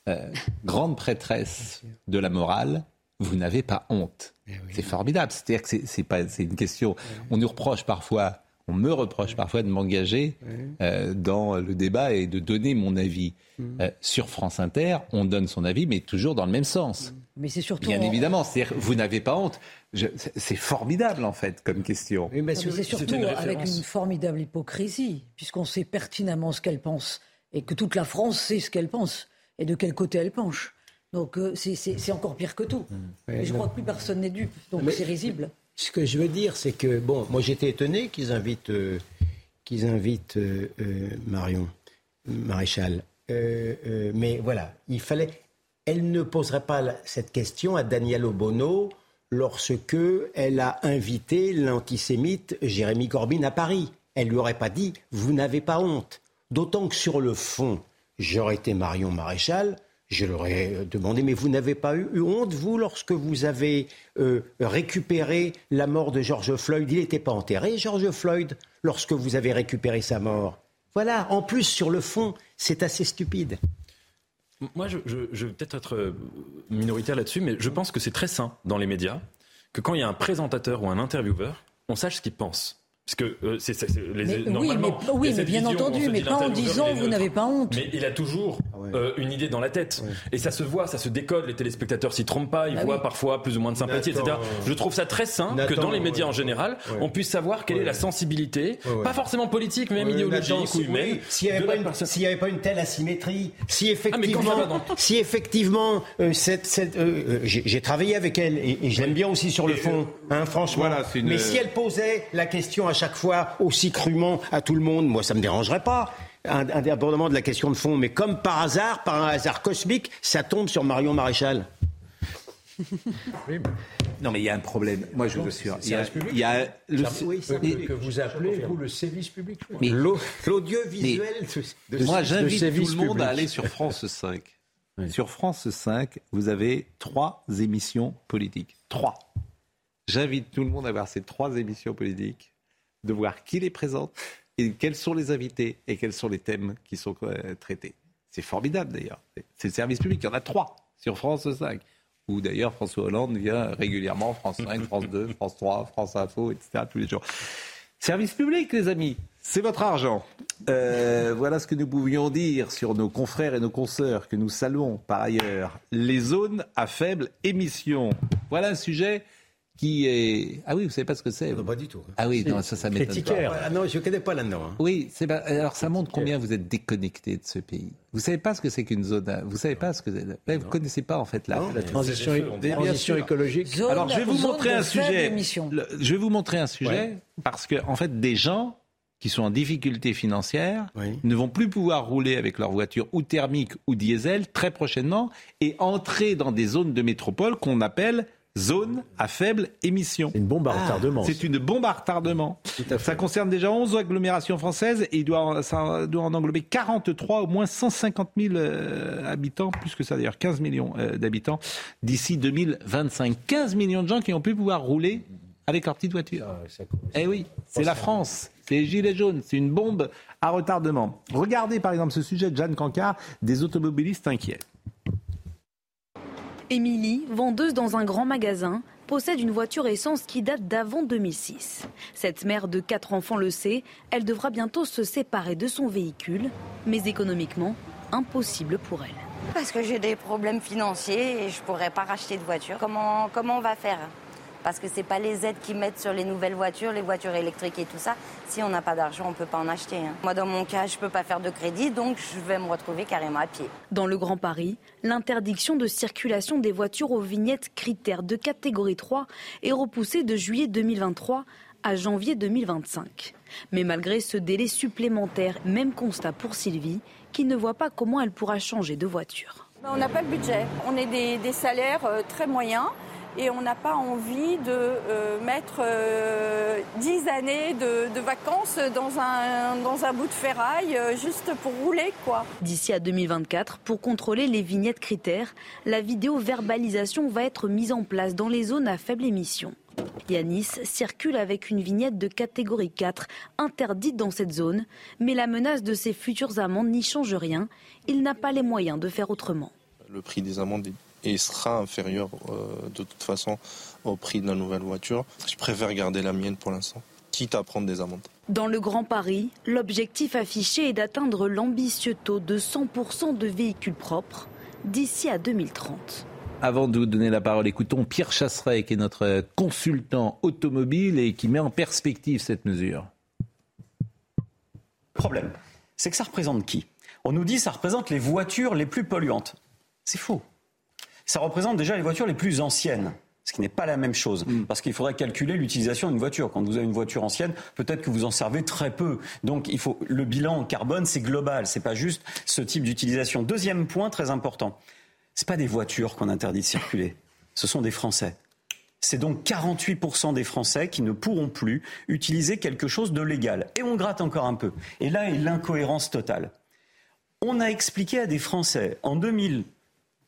euh, grande prêtresse de la morale, vous n'avez pas honte. Eh c'est formidable. C'est-à-dire que c'est pas, c'est une question. On nous reproche parfois on me reproche parfois de m'engager euh, dans le débat et de donner mon avis. Mm. Euh, sur France Inter, on donne son avis, mais toujours dans le même sens. Mais c'est surtout. Bien évidemment, vous n'avez pas honte. C'est formidable en fait comme question. mais c'est surtout avec une formidable hypocrisie, puisqu'on sait pertinemment ce qu'elle pense et que toute la France sait ce qu'elle pense et de quel côté elle penche. Donc euh, c'est encore pire que tout. Mm. je crois que plus personne n'est dupe, donc c'est risible. Ce que je veux dire, c'est que, bon, moi j'étais étonné qu'ils invitent, euh, qu'ils invitent euh, euh, Marion Maréchal. mais voilà, il fallait. Elle ne poserait pas cette question à Daniel Obono lorsque elle a invité l'antisémite Jérémy Corbyn à Paris. Elle lui aurait pas dit Vous n'avez pas honte. D'autant que sur le fond, j'aurais été Marion Maréchal, je leur ai demandé, mais vous n'avez pas eu honte, vous, lorsque vous avez euh, récupéré la mort de George Floyd? Il n'était pas enterré, George Floyd, lorsque vous avez récupéré sa mort. Voilà, en plus, sur le fond, c'est assez stupide. Moi, je, je vais peut-être être euh, minoritaire là-dessus, mais je pense que c'est très sain dans les médias que quand il y a un présentateur ou un intervieweur, on sache ce qu'il pense. Parce que euh, c'est les, mais, normalement, oui, mais, bien entendu, mais pas en disant vous n'avez pas honte. Mais il a toujours ah euh, une idée dans la tête. Et ça se voit, ça se décode. Les téléspectateurs s'y trompent pas. Ils bah voient parfois plus ou moins de sympathie, etc. Je trouve ça très sain que dans les médias en général, on puisse savoir quelle est la sensibilité, pas forcément politique, mais même idéologique ou humaine. S'il n'y avait, pas une telle asymétrie, si ah, effectivement, si effectivement, euh, cette, j'ai travaillé avec elle et, j'aime bien aussi sur le fond, hein, franchement. Mais si elle posait la question à chaque fois aussi crûment à tout le monde, moi ça me dérangerait pas indépendamment de la question de fond, mais comme par hasard, par un hasard cosmique, ça tombe sur Marion Maréchal. Non, mais il y a un problème. Moi, je vous sûr. Il y a, il y a le que vous appelez vous le service public. Mais l'audiovisuel. Moi, j'invite tout le monde à aller sur France 5 *laughs* Sur France 5, vous avez trois émissions politiques. Trois. J'invite tout le monde à voir ces trois émissions politiques, de voir qui les présente et quels sont les invités et quels sont les thèmes qui sont euh, traités. C'est formidable d'ailleurs. C'est le service public. Il y en a trois sur France 5. Où d'ailleurs François Hollande vient régulièrement, France 5, *laughs* France 2, France 3, France Info, etc. tous les jours. Service public, les amis, c'est votre argent. Euh, voilà ce que nous pouvions dire sur nos confrères et nos consoeurs que nous saluons par ailleurs. Les zones à faible émission. Voilà un sujet qui est. Ah oui, vous savez pas ce que c'est Non, pas du tout. Ah oui, non, ça, ça m'étonne pas. Ah non, je ne connais pas là-dedans. Hein. Oui, c'est alors ça montre combien vous êtes déconnecté de ce pays. Vous savez pas ce que c'est qu'une zone. Vous savez pas ce que. Là, vous connaissez pas en fait là. la transition, transition écologique. alors je vais vous montrer un sujet. je vais vous montrer un sujet parce que en fait des gens qui sont en difficulté financière ne vont plus pouvoir rouler avec leur voiture ou thermique ou diesel très prochainement et entrer dans des zones de métropole qu'on appelle zone à faible émission. C'est une bombe à ah. retardement. C'est une bombe à retardement. Ça concerne déjà 11 agglomérations françaises et il doit, ça doit en englober 43, au moins 150 000 euh, habitants, plus que ça d'ailleurs, 15 millions euh, d'habitants d'ici 2025. 15 millions de gens qui ont pu pouvoir rouler avec leur petite voiture. Ah, eh oui, c'est la France. C'est les gilets jaunes. C'est une bombe à retardement. Regardez par exemple ce sujet de Jeanne Cancard, des automobilistes inquiets. Émilie, vendeuse dans un grand magasin, possède une voiture essence qui date d'avant 2006. Cette mère de quatre enfants le sait, elle devra bientôt se séparer de son véhicule, mais économiquement, impossible pour elle. Parce que j'ai des problèmes financiers et je ne pourrais pas racheter de voiture. Comment, comment on va faire? Parce que ce n'est pas les aides qui mettent sur les nouvelles voitures, les voitures électriques et tout ça. Si on n'a pas d'argent, on ne peut pas en acheter. Hein. Moi, dans mon cas, je ne peux pas faire de crédit, donc je vais me retrouver carrément à pied. Dans le Grand Paris, l'interdiction de circulation des voitures aux vignettes critères de catégorie 3 est repoussée de juillet 2023 à janvier 2025. Mais malgré ce délai supplémentaire, même constat pour Sylvie, qui ne voit pas comment elle pourra changer de voiture. On n'a pas le budget. On est des, des salaires euh, très moyens et on n'a pas envie de euh, mettre euh, dix années de, vacances dans un, dans un bout de ferraille euh, juste pour rouler. quoi. D'ici à 2024, pour contrôler les vignettes critères, la vidéo-verbalisation va être mise en place dans les zones à faible émission. Yanis circule avec une vignette de catégorie 4 interdite dans cette zone, mais la menace de ses futures amendes n'y change rien. Il n'a pas les moyens de faire autrement. Le prix des amendes est et sera inférieur euh, de toute façon au prix de la nouvelle voiture. Je préfère garder la mienne pour l'instant, quitte à prendre des amendes. Dans le Grand Paris, l'objectif affiché est d'atteindre l'ambitieux taux de 100% de véhicules propres d'ici à 2030. Avant de vous donner la parole, écoutons Pierre Chasseret, qui est notre consultant automobile et qui met en perspective cette mesure. Le problème, c'est que ça représente qui? On nous dit que ça représente les voitures les plus polluantes. C'est faux ça représente déjà les voitures les plus anciennes. Ce qui n'est pas la même chose, mm. parce qu'il faudrait calculer l'utilisation d'une voiture. Quand vous avez une voiture ancienne, peut-être que vous en servez très peu. Donc, il faut le bilan carbone, c'est global, c'est pas juste ce type d'utilisation. Deuxième point très important, c'est pas des voitures qu'on interdit de circuler, ce sont des Français. C'est donc 48% des Français qui ne pourront plus utiliser quelque chose de légal. Et on gratte encore un peu. Et là est l'incohérence totale. On a expliqué à des Français en 2000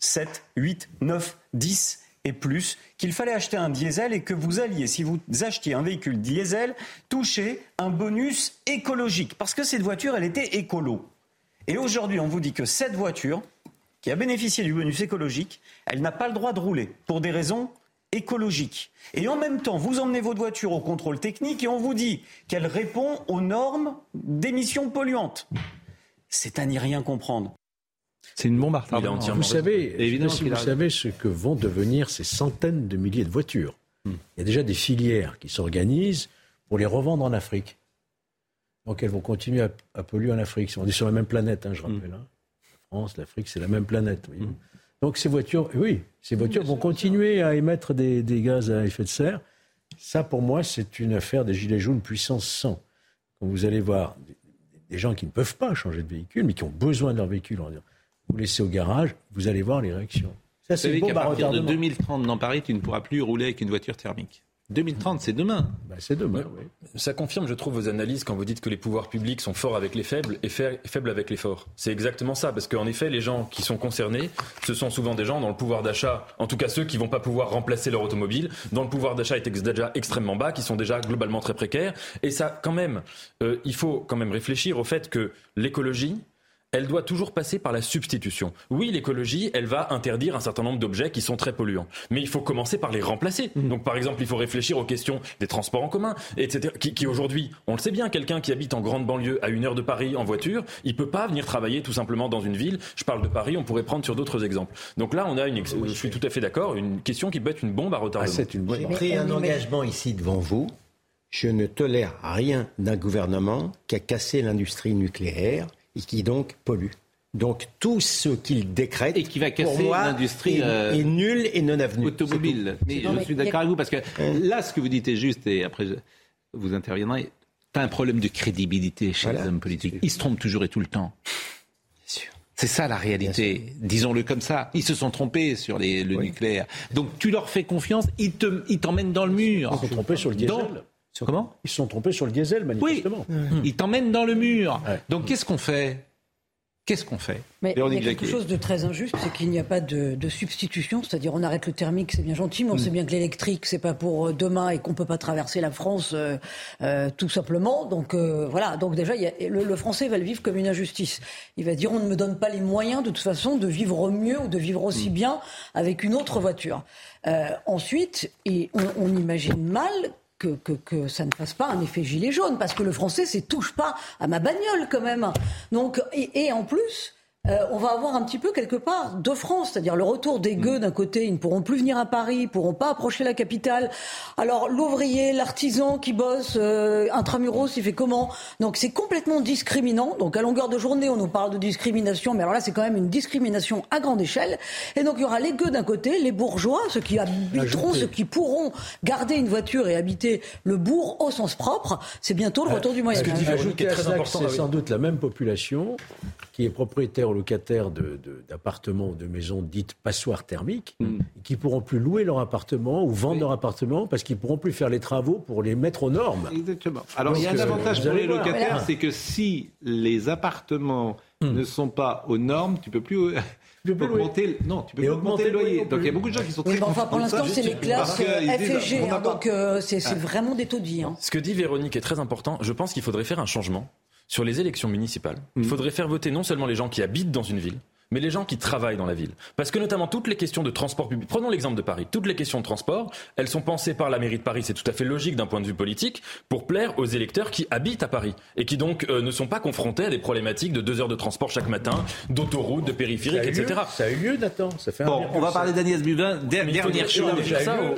7, 8, 9, 10 et plus, qu'il fallait acheter un diesel et que vous alliez, si vous achetiez un véhicule diesel, toucher un bonus écologique. Parce que cette voiture, elle était écolo. Et aujourd'hui, on vous dit que cette voiture, qui a bénéficié du bonus écologique, elle n'a pas le droit de rouler pour des raisons écologiques. Et en même temps, vous emmenez votre voiture au contrôle technique et on vous dit qu'elle répond aux normes d'émissions polluantes. C'est à n'y rien comprendre. C'est une bombe à Vous savez, vous savez ce que vont devenir ces centaines de milliers de voitures. Hmm. Il y a déjà des filières qui s'organisent pour les revendre en Afrique. Donc elles vont continuer à, polluer en Afrique. On est sur la même planète, hein, je hmm. rappelle. Hein. La France, l'Afrique, c'est la même planète. Hmm. Donc ces voitures, oui, ces voitures vont continuer à émettre des, des, gaz à effet de serre. Ça, pour moi, c'est une affaire des gilets jaunes puissance 100. Quand vous allez voir des gens qui ne peuvent pas changer de véhicule, mais qui ont besoin de leur véhicule, on va dire, vous laissez au garage, vous allez voir les réactions. Ça, c'est qu'à partir de 2030 dans Paris, tu ne pourras plus rouler avec une voiture thermique. 2030, c'est demain. Bah, c'est demain, oui. Ça confirme, je trouve, vos analyses quand vous dites que les pouvoirs publics sont forts avec les faibles et faibles avec les forts. C'est exactement ça, parce qu'en effet, les gens qui sont concernés, ce sont souvent des gens dont le pouvoir d'achat, en tout cas ceux qui vont pas pouvoir remplacer leur automobile, dont le pouvoir d'achat est déjà extrêmement bas, qui sont déjà globalement très précaires. Et ça, quand même, euh, il faut quand même réfléchir au fait que l'écologie, elle doit toujours passer par la substitution. Oui, l'écologie, elle va interdire un certain nombre d'objets qui sont très polluants. Mais il faut commencer par les remplacer. Mm. Donc, par exemple, il faut réfléchir aux questions des transports en commun, etc. Qui, qui aujourd'hui, on le sait bien, quelqu'un qui habite en grande banlieue à une heure de Paris en voiture, il peut pas venir travailler tout simplement dans une ville. Je parle de Paris, on pourrait prendre sur d'autres exemples. Donc là, on a une, je suis tout à fait d'accord, une question qui peut être une bombe à retardement. Ah, c'est une J'ai pris un engagement ici devant vous. Je ne tolère rien d'un gouvernement qui a cassé l'industrie nucléaire et qui donc pollue. Donc tout ce qu'il décrète et qui va casser l'industrie est, euh, nul et non avenu. Automobile. Mais je suis d'accord avec vous parce que là, ce que vous dites est juste et après vous interviendrez. T'as un problème de crédibilité chez les hommes politiques. Ils se trompent toujours et tout le temps. C'est ça la réalité. Disons-le comme ça. Ils se sont trompés sur les, le nucléaire. Donc tu leur fais confiance, ils t'emmènent ils dans le mur. Ils se sont trompés sur le diesel. Comment Ils se sont trompés sur le diesel, manifestement. Oui. Ils t'emmènent dans le mur. Donc qu'est-ce qu'on fait? Qu'est-ce qu'on fait? Mais il y a quelque chose de très injuste, c'est qu'il n'y a pas de, substitution, c'est-à-dire on arrête le thermique, c'est bien gentil, mais on mm. sait bien que l'électrique, c'est pas pour euh, demain et qu'on peut pas traverser la France euh, euh, tout simplement. Donc voilà, donc déjà, le, Français va le vivre comme une injustice. Il va dire on ne me donne pas les moyens de toute façon de vivre mieux ou de vivre aussi mm. bien avec une autre voiture. ensuite, et on, on imagine mal que, ça ne fasse pas un effet gilet jaune, parce que le français, c'est touche pas à ma bagnole quand même. Donc, et en plus, euh, on va avoir un petit peu quelque part de France, c'est-à-dire le retour des gueux d'un côté, ils ne pourront plus venir à Paris, ils pourront pas approcher la capitale. Alors l'ouvrier, l'artisan qui bosse euh, intramuros, il fait comment? Donc c'est complètement discriminant. Donc à longueur de journée, on nous parle de discrimination, mais alors là c'est quand même une discrimination à grande échelle. Et donc il y aura les gueux d'un côté, les bourgeois, ceux qui habiteront, ceux qui pourront garder une voiture et habiter le bourg au sens propre. C'est bientôt le euh, retour du Moyen Âge. C'est sans doute la même population qui est propriétaire ou locataire d'appartements ou de maisons dites passoires thermiques, mm. qui pourront plus louer leur appartement ou vendre leur appartement parce qu'ils pourront plus faire les travaux pour les mettre aux normes. Exactement. Alors il y a un euh, avantage pour les locataires, c'est que si les appartements mm. ne sont pas aux normes, tu peux plus tu peux augmenter, non, tu peux augmenter, le loyer. Donc il y a beaucoup de gens qui sont très enfin, Pour l'instant, c'est les classes F et G, hein, donc euh, c'est vraiment des taudis. Hein. Ce que dit Véronique est très important. Je pense qu'il faudrait faire un changement sur les élections municipales, il mm. faudrait faire voter non seulement les gens qui habitent dans une ville, mais les gens qui travaillent dans la ville. Parce que notamment toutes les questions de transport public, prenons l'exemple de Paris, toutes les questions de transport, elles sont pensées par la mairie de Paris, c'est tout à fait logique d'un point de vue politique, pour plaire aux électeurs qui habitent à Paris et qui donc euh, ne sont pas confrontés à des problématiques de deux heures de transport chaque matin, d'autoroute, de périphérique, etc. ça a eu lieu, Nathan. Ça fait bon, on va parler d'Agnès Buvin. Dernière chose,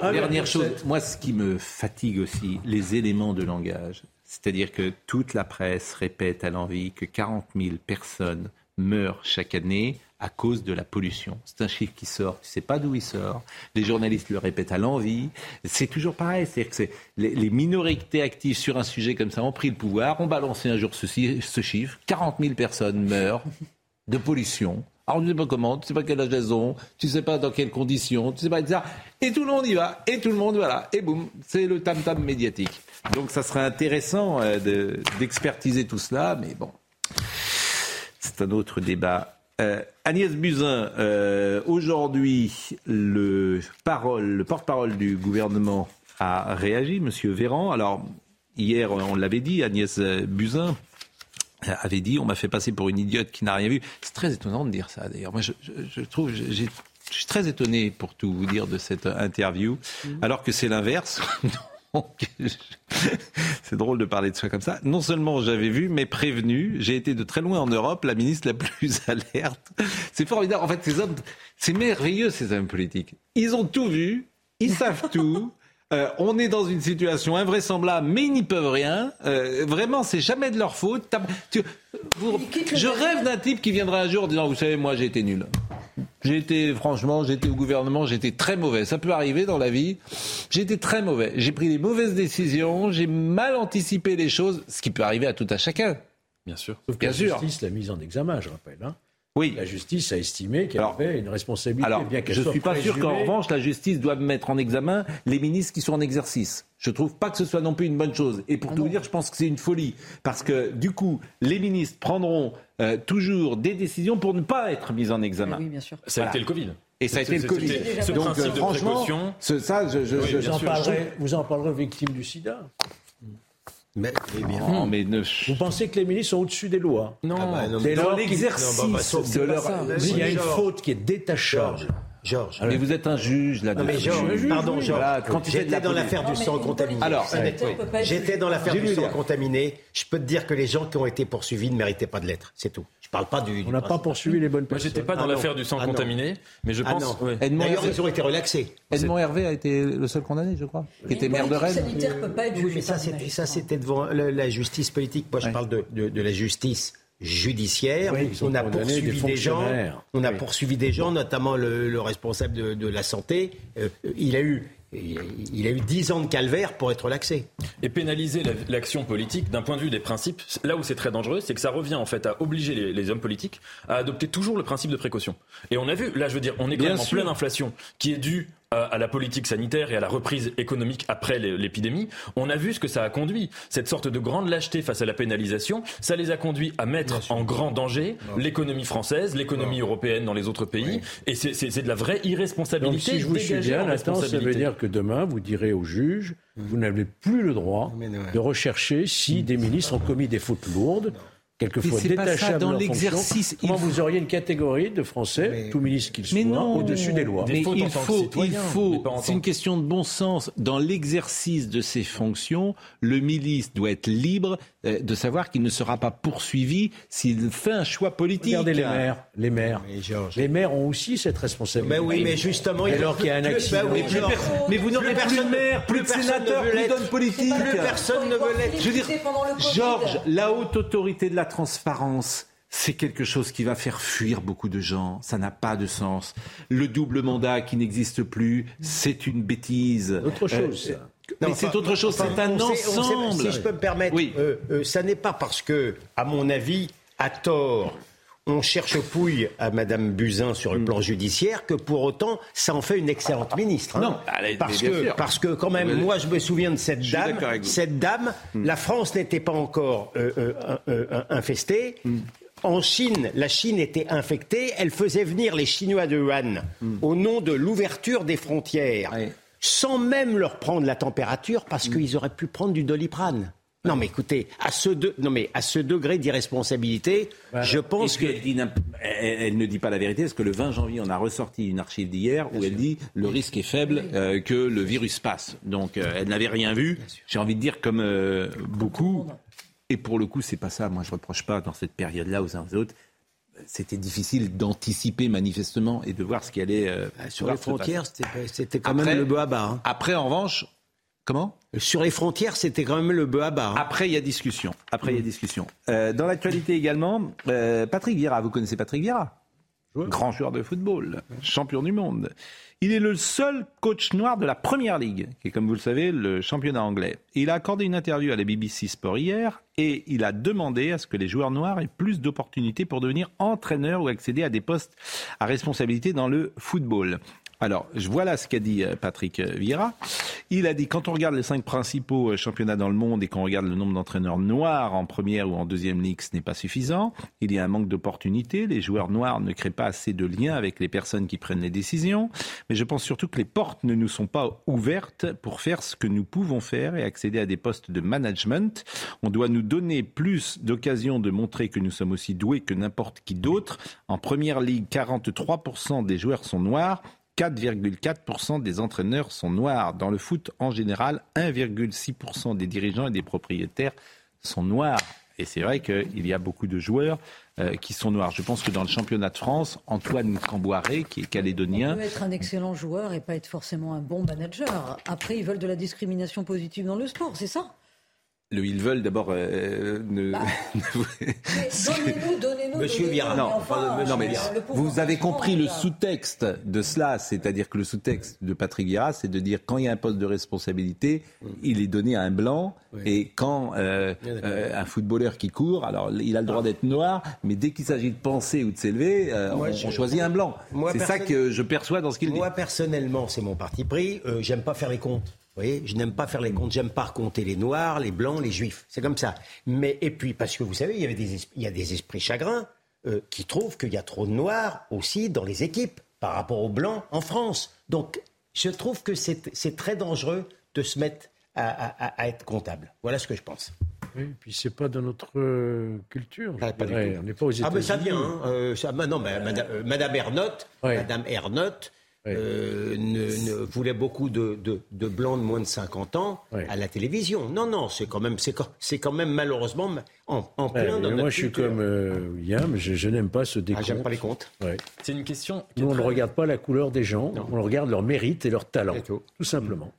dernière chose. Moi, ce qui me fatigue aussi, les éléments de langage. C'est-à-dire que toute la presse répète à l'envie que 40 000 personnes meurent chaque année à cause de la pollution. C'est un chiffre qui sort, tu ne sais pas d'où il sort. Les journalistes le répètent à l'envie. C'est toujours pareil. C'est-à-dire que les, minorités actives sur un sujet comme ça ont pris le pouvoir, ont balancé un jour ce, ce chiffre. 40 000 personnes meurent de pollution. Alors, tu ne sais pas comment, tu ne sais pas quelle âge elles ont, tu ne sais pas dans quelles conditions, tu ne sais pas, etc. Et tout le monde y va, et tout le monde, voilà, et boum, c'est le tam-tam médiatique. Donc, ça serait intéressant euh, d'expertiser tout cela, mais bon, c'est un autre débat. Euh, Agnès Buzyn, euh, aujourd'hui, le, le porte-parole du gouvernement a réagi, Monsieur Véran. Alors, hier, on l'avait dit, Agnès Buzyn avait dit on m'a fait passer pour une idiote qui n'a rien vu. C'est très étonnant de dire ça d'ailleurs. Moi je, je, trouve, je suis très étonné pour tout vous dire de cette interview, mhm. alors que c'est l'inverse. *laughs* c'est drôle de parler de soi comme ça. Non seulement j'avais vu, mais prévenu. J'ai été de très loin en Europe, la ministre la *laughs* plus alerte. C'est formidable. En fait, ces hommes, c'est merveilleux ces hommes politiques. Ils ont tout vu, ils savent tout. Euh, on est dans une situation invraisemblable, mais ils n'y peuvent rien. Euh, vraiment, c'est jamais de leur faute. je rêve d'un type qui viendra un jour en disant, vous savez, moi j'ai été nul. J'ai été, franchement, j'ai été au gouvernement, j'ai été très mauvais. Ça peut arriver dans la vie. J'ai été très mauvais. J'ai pris des mauvaises décisions, j'ai mal anticipé les choses, ce qui peut arriver à tout à chacun. Bien sûr. Sauf que la justice l'a mise en examen, je rappelle. Hein. Oui. La justice a estimé qu'elle avait une responsabilité. Alors, bien je ne suis pas sûr qu'en revanche, la justice doive mettre en examen les ministres qui sont en exercice. Je ne trouve pas que ce soit non plus une bonne chose. Et pour ah tout vous dire, je pense que c'est une folie. Parce que, du coup, les ministres prendront euh, toujours des décisions pour ne pas être mis en examen. Oui, bien sûr. Ça a été le Covid. Et ça a été le Covid. Ce Donc, principe de précaution. ça, je, je, oui, en parlerai, vous en parlerez aux victimes du sida. Mais, non, mais ne... Vous pensez que les ministres sont au-dessus des lois? Non, ah bah, non dans l'exercice de leur... Il y a une faute qui est détachable. Georges. Mais vous êtes un juge là. Non mais Georges, pardon Georges. quand j'étais dans l'affaire du sang contaminé. Alors, j'étais dans l'affaire du sang contaminé. Je peux te dire que les gens qui ont été poursuivis ne méritaient pas de l'être. C'est tout. Je parle pas du. On n'a pas poursuivi les bonnes personnes. Moi, j'étais pas dans ah l'affaire du sang ah contaminé, mais je ah pense. D'ailleurs, ils ont été relaxés. Edmond Hervé a été le seul condamné, je crois, qui était maire de Rennes. Oui, mais ça, c'était devant la justice politique. Moi, je parle de la justice judiciaire. on a poursuivi des, gens. On a poursuivi des gens, notamment le, responsable de, la santé. Euh, il a eu il a eu dix ans de calvaire pour être relaxé. Et pénaliser l'action politique d'un point de vue des principes, là où c'est très dangereux, c'est que ça revient en fait à obliger les, hommes politiques à adopter toujours le principe de précaution. Et on a vu, là je veux dire, on est quand même en pleine inflation qui est due à la politique sanitaire et à la reprise économique après l'épidémie, on a vu ce que ça a conduit. Cette sorte de grande lâcheté face à la pénalisation, ça les a conduits à mettre en grand danger l'économie française, l'économie européenne dans les autres pays. Et c'est de la vraie irresponsabilité. Donc, si je vous suis bien, Nathan, ça veut dire que demain, vous direz au juge, vous n'avez plus le droit de rechercher si des ministres ont commis des fautes lourdes quelquefois détachables dans l'exercice. Comment vous auriez une catégorie de Français, tout ministre qu'ils soient, au-dessus des lois Mais il faut, il faut, c'est une question de bon sens. Dans l'exercice de ses fonctions, le ministre doit être libre de savoir qu'il ne sera pas poursuivi s'il fait un choix politique. Regardez les maires, les maires. les maires ont aussi cette responsabilité. Ben oui, mais justement, alors qu'il y a un accident. mais, vous n'aurez plus, de maire, plus, de sénateur, plus d'homme politique. Plus personne ne veut l'être. Je veux dire, Georges, la haute autorité de la transparence, c'est quelque chose qui va faire fuir beaucoup de gens. Ça n'a pas de sens. Le double mandat qui n'existe plus, c'est une bêtise. Autre chose. Euh, mais c'est autre chose, c'est un ensemble. si je peux me permettre, oui. Euh, euh, ça n'est pas parce que, à mon avis, à tort, on cherche pouille à Madame Buzyn sur le mm. plan judiciaire que pour autant ça en fait une excellente ministre. Hein. Non, parce que parce que quand même, moi je me souviens de cette dame. Cette dame, mm. la France n'était pas encore euh, infestée. Mm. En Chine, la Chine était infectée. Elle faisait venir les Chinois de Wuhan au nom de l'ouverture des frontières sans même leur prendre la température parce mm. qu'ils auraient pu prendre du doliprane. Non, mais écoutez, à ce, non, mais à ce degré d'irresponsabilité, je pense que. Elle, ne dit pas la vérité, parce que le 20 janvier, on a ressorti une archive d'hier où elle dit le risque est faible euh, que le virus passe? Donc, euh, elle n'avait rien vu. J'ai envie de dire, comme euh, beaucoup. Et pour le coup, c'est pas ça. Moi, je reproche pas dans cette période-là aux uns aux autres c'était difficile d'anticiper manifestement et de voir ce qui allait euh, sur les frontières. C'était quand même le bas. Hein. Après, en revanche, comment? Sur les frontières, c'était quand même le bas. Hein. Après, il y a discussion. Après, il y a mm. discussion. Euh, dans l'actualité également, euh, Patrick Vieira. Vous connaissez Patrick Vieira? Grand joueur de football, champion du monde. Il est le seul coach noir de la Première Ligue, qui est, comme vous le savez, le championnat anglais. Il a accordé une interview à la BBC Sport hier et il a demandé à ce que les joueurs noirs aient plus d'opportunités pour devenir entraîneurs ou accéder à des postes à responsabilité dans le football. Alors, voilà ce qu'a dit euh, Patrick euh, Vieira. Il a dit, quand on regarde les cinq principaux euh, championnats dans le monde et qu'on regarde le nombre d'entraîneurs noirs en première ou en deuxième ligue, ce n'est pas suffisant. Il y a un manque d'opportunités. Les joueurs noirs ne créent pas assez de liens avec les personnes qui prennent les décisions. Mais je pense surtout que les portes ne nous sont pas ouvertes pour faire ce que nous pouvons faire et accéder à des postes de management. On doit nous donner plus d'occasions de montrer que nous sommes aussi doués que n'importe qui d'autre. En première ligue, 43% des joueurs sont noirs 4,4% des entraîneurs sont noirs. Dans le foot en général, 1,6% des dirigeants et des propriétaires sont noirs. Et c'est vrai qu'il y a beaucoup de joueurs euh, qui sont noirs. Je pense que dans le championnat de France, Antoine Camboiré, qui est calédonien. Il peut être un excellent joueur et pas être forcément un bon manager. Après, ils veulent de la discrimination positive dans le sport, c'est ça? Le ils veulent d'abord euh, ne. Bah. *laughs* donnez-nous, donnez-nous. Monsieur Vira, non, non, mais vous avez compris le sous-texte de cela, c'est-à-dire que le sous-texte de Patrick Vira, c'est de dire quand il y a un poste de responsabilité, il est donné à un blanc, et quand euh, euh, un footballeur qui court, alors il a le droit d'être noir, mais dès qu'il s'agit de penser ou de s'élever, on, choisit un blanc. C'est ça que je perçois dans ce qu'il dit. Moi personnellement, c'est mon parti pris. J'aime pas faire les comptes. Vous voyez, je n'aime pas faire les comptes, j'aime pas raconter les noirs, les blancs, les juifs. C'est comme ça. Mais et puis parce que vous savez, il y avait des il y a des esprits chagrins euh, qui trouvent qu'il y a trop de noirs aussi dans les équipes par rapport aux blancs en France. Donc je trouve que c'est très dangereux de se mettre à, être comptable. Voilà ce que je pense. Oui, puis c'est pas dans notre euh, culture. Ah, pas on n'est pas aux États-Unis. Ah mais ça vient. Hein. Euh, ça, non, mais, Madame, Ernotte, Madame Ernotte euh, ne, voulait beaucoup de, de, blancs de moins de 50 ans à la télévision. Non, non, c'est quand même, c'est quand, même malheureusement en, plein dans Moi, je suis comme euh, William, je, n'aime pas ce décompte. Ah, j'aime pas les comptes. C'est une question. Nous, on ne regarde pas la couleur des gens, on regarde leur mérite et leur talent, tout. simplement.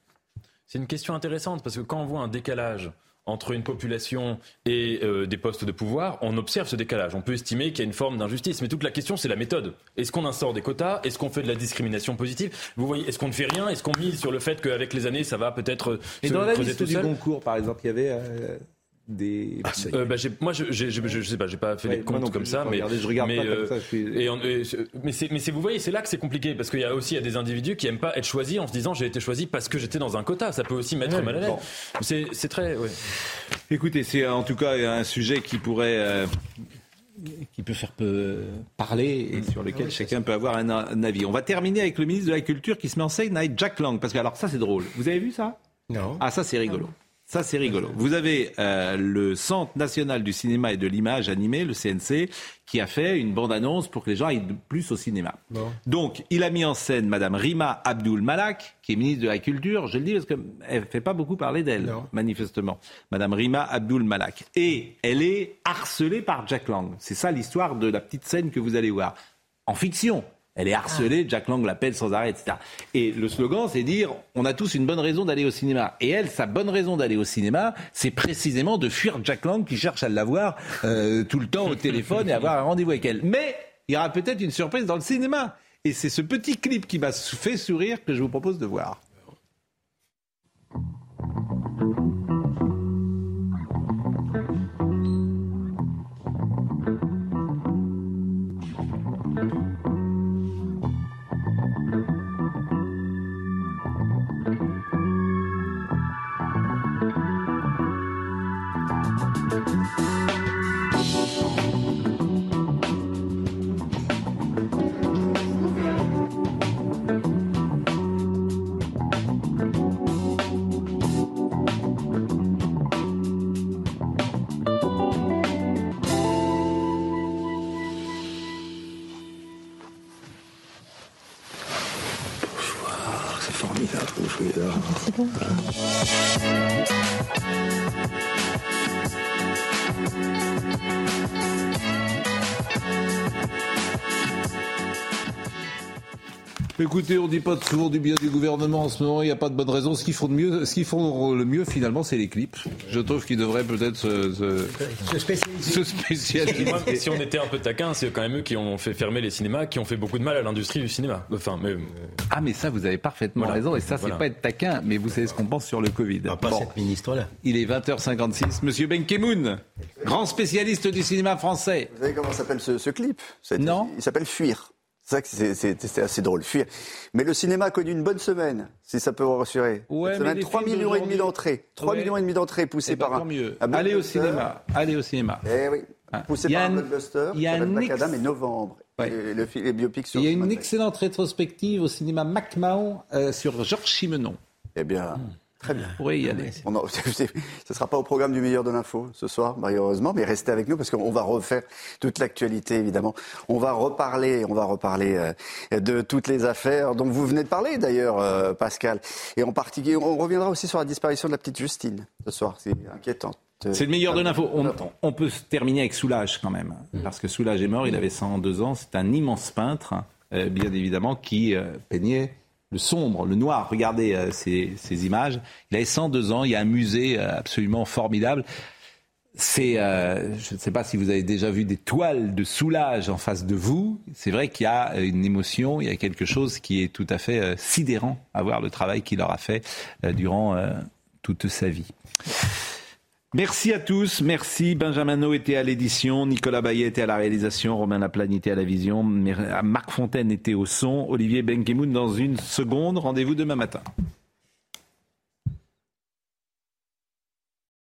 C'est une question intéressante parce que quand on voit un décalage entre une population et euh, des postes de pouvoir, on observe ce décalage. On peut estimer qu'il y a une forme d'injustice. Mais toute la question, c'est la méthode. Est-ce qu'on instaure des quotas? Est-ce qu'on fait de la discrimination positive? Vous voyez, est-ce qu'on ne fait rien? Est-ce qu'on mise sur le fait qu'avec les années, ça va peut-être se dans la liste du concours, par exemple, il y avait... Euh, des. Ah, euh, bah, moi, je, je, je, sais pas, j'ai pas fait les comptes comme ça, mais je regarde mais, pas comme ça. Et, mais c'est, mais vous voyez, c'est là que c'est compliqué parce qu'il y a aussi il y a des individus qui aiment pas être choisis en se disant j'ai été choisi parce que j'étais dans un quota. Ça peut aussi mettre mal à l'aise. C'est, c'est très. Ouais. Écoutez, c'est en tout cas un sujet qui pourrait. Euh, qui peut faire peu parler et sur lequel chacun peut avoir un, un, avis. On va terminer avec le ministre de la Culture qui se met en scène avec Jack Lang. Parce que, alors, ça, c'est drôle. Vous avez vu ça? Non. Ah, ça, c'est rigolo. Ça, c'est rigolo. Vous avez euh, le Centre national du cinéma et de l'image animée, le CNC, qui a fait une bande-annonce pour que les gens aillent plus au cinéma. Donc, il a mis en scène Madame Rima Abdul Malak, qui est ministre de la Culture. Je le dis parce qu'elle ne fait pas beaucoup parler d'elle, manifestement. Madame Rima Abdul Malak. Et elle est harcelée par Jack Lang. C'est ça l'histoire de la petite scène que vous allez voir. En fiction. Elle est harcelée, ah. Jack Lang l'appelle sans arrêt, etc. Et le slogan, c'est dire on a tous une bonne raison d'aller au cinéma. Et elle, sa bonne raison d'aller au cinéma, c'est précisément de fuir Jack Lang qui cherche à l'avoir euh, tout le temps au téléphone et avoir un rendez-vous avec elle. Mais il y aura peut-être une surprise dans le cinéma. Et c'est ce petit clip qui m'a fait sourire que je vous propose de voir. Écoutez, on dit pas souvent du bien du gouvernement en ce moment, il n'y a pas de bonne raison. Ce qu'ils font, de mieux, ce qu'ils font le mieux, finalement, c'est les clips. Je trouve qu'ils devraient peut-être se, se, spécialiser. si on était un peu taquin, c'est quand même eux qui ont fait fermer les cinémas, qui ont fait beaucoup de mal à l'industrie du cinéma. Enfin, mais... Ah, mais ça, vous avez parfaitement raison. Et ça, c'est pas être taquin, mais vous savez ce qu'on pense sur le Covid. Ah, pas cette ministre-là. Il est 20h56. Monsieur Benkemoun, grand spécialiste du cinéma français. Vous savez comment s'appelle ce, ce clip? Non. Il s'appelle Fuir. C'est ça que c'est assez drôle, fuir. Mais le cinéma a connu une bonne semaine, si ça peut vous rassurer. Ouais, semaine, 3 millions et demi d'entrées. 3 millions et demi d'entrées poussées eh ben, par un. mieux. Allez au cinéma. Allez au cinéma. Eh oui. Ah. Poussé par un, blockbuster. Il y a un Black Adam et novembre. Ouais. le, les biopics sur Il y a une excellente rétrospective au cinéma MacMahon euh, sur Georges Chimenon. Eh bien. Hmm. Très bien. Oui, y aller. *laughs* ce ne sera pas au programme du meilleur de l'info ce soir, malheureusement, mais restez avec nous parce qu'on va refaire toute l'actualité, évidemment. On va reparler, on va reparler euh, de toutes les affaires dont vous venez de parler, d'ailleurs, euh, Pascal. Et en particulier, on reviendra aussi sur la disparition de la petite Justine ce soir. C'est inquiétant. C'est le meilleur de l'info. On, on, peut terminer avec Soulage quand même, mmh. parce que Soulage est mort, il avait 102 ans. C'est un immense peintre, euh, bien évidemment, qui peignait le sombre, le noir. Regardez ces, ces, images. Il avait 102 ans. Il y a un musée absolument formidable. C'est, je ne sais pas si vous avez déjà vu des toiles de soulage en face de vous. C'est vrai qu'il y a une émotion, il y a quelque chose qui est tout à fait sidérant à voir le travail qu'il aura fait durant toute sa vie. Merci à tous. Merci. Benjamin était à l'édition, Nicolas Bayet était à la réalisation, Romain Laplagne était à la vision, Marc Fontaine était au son, Olivier Benkemoun dans une seconde. Rendez-vous demain matin.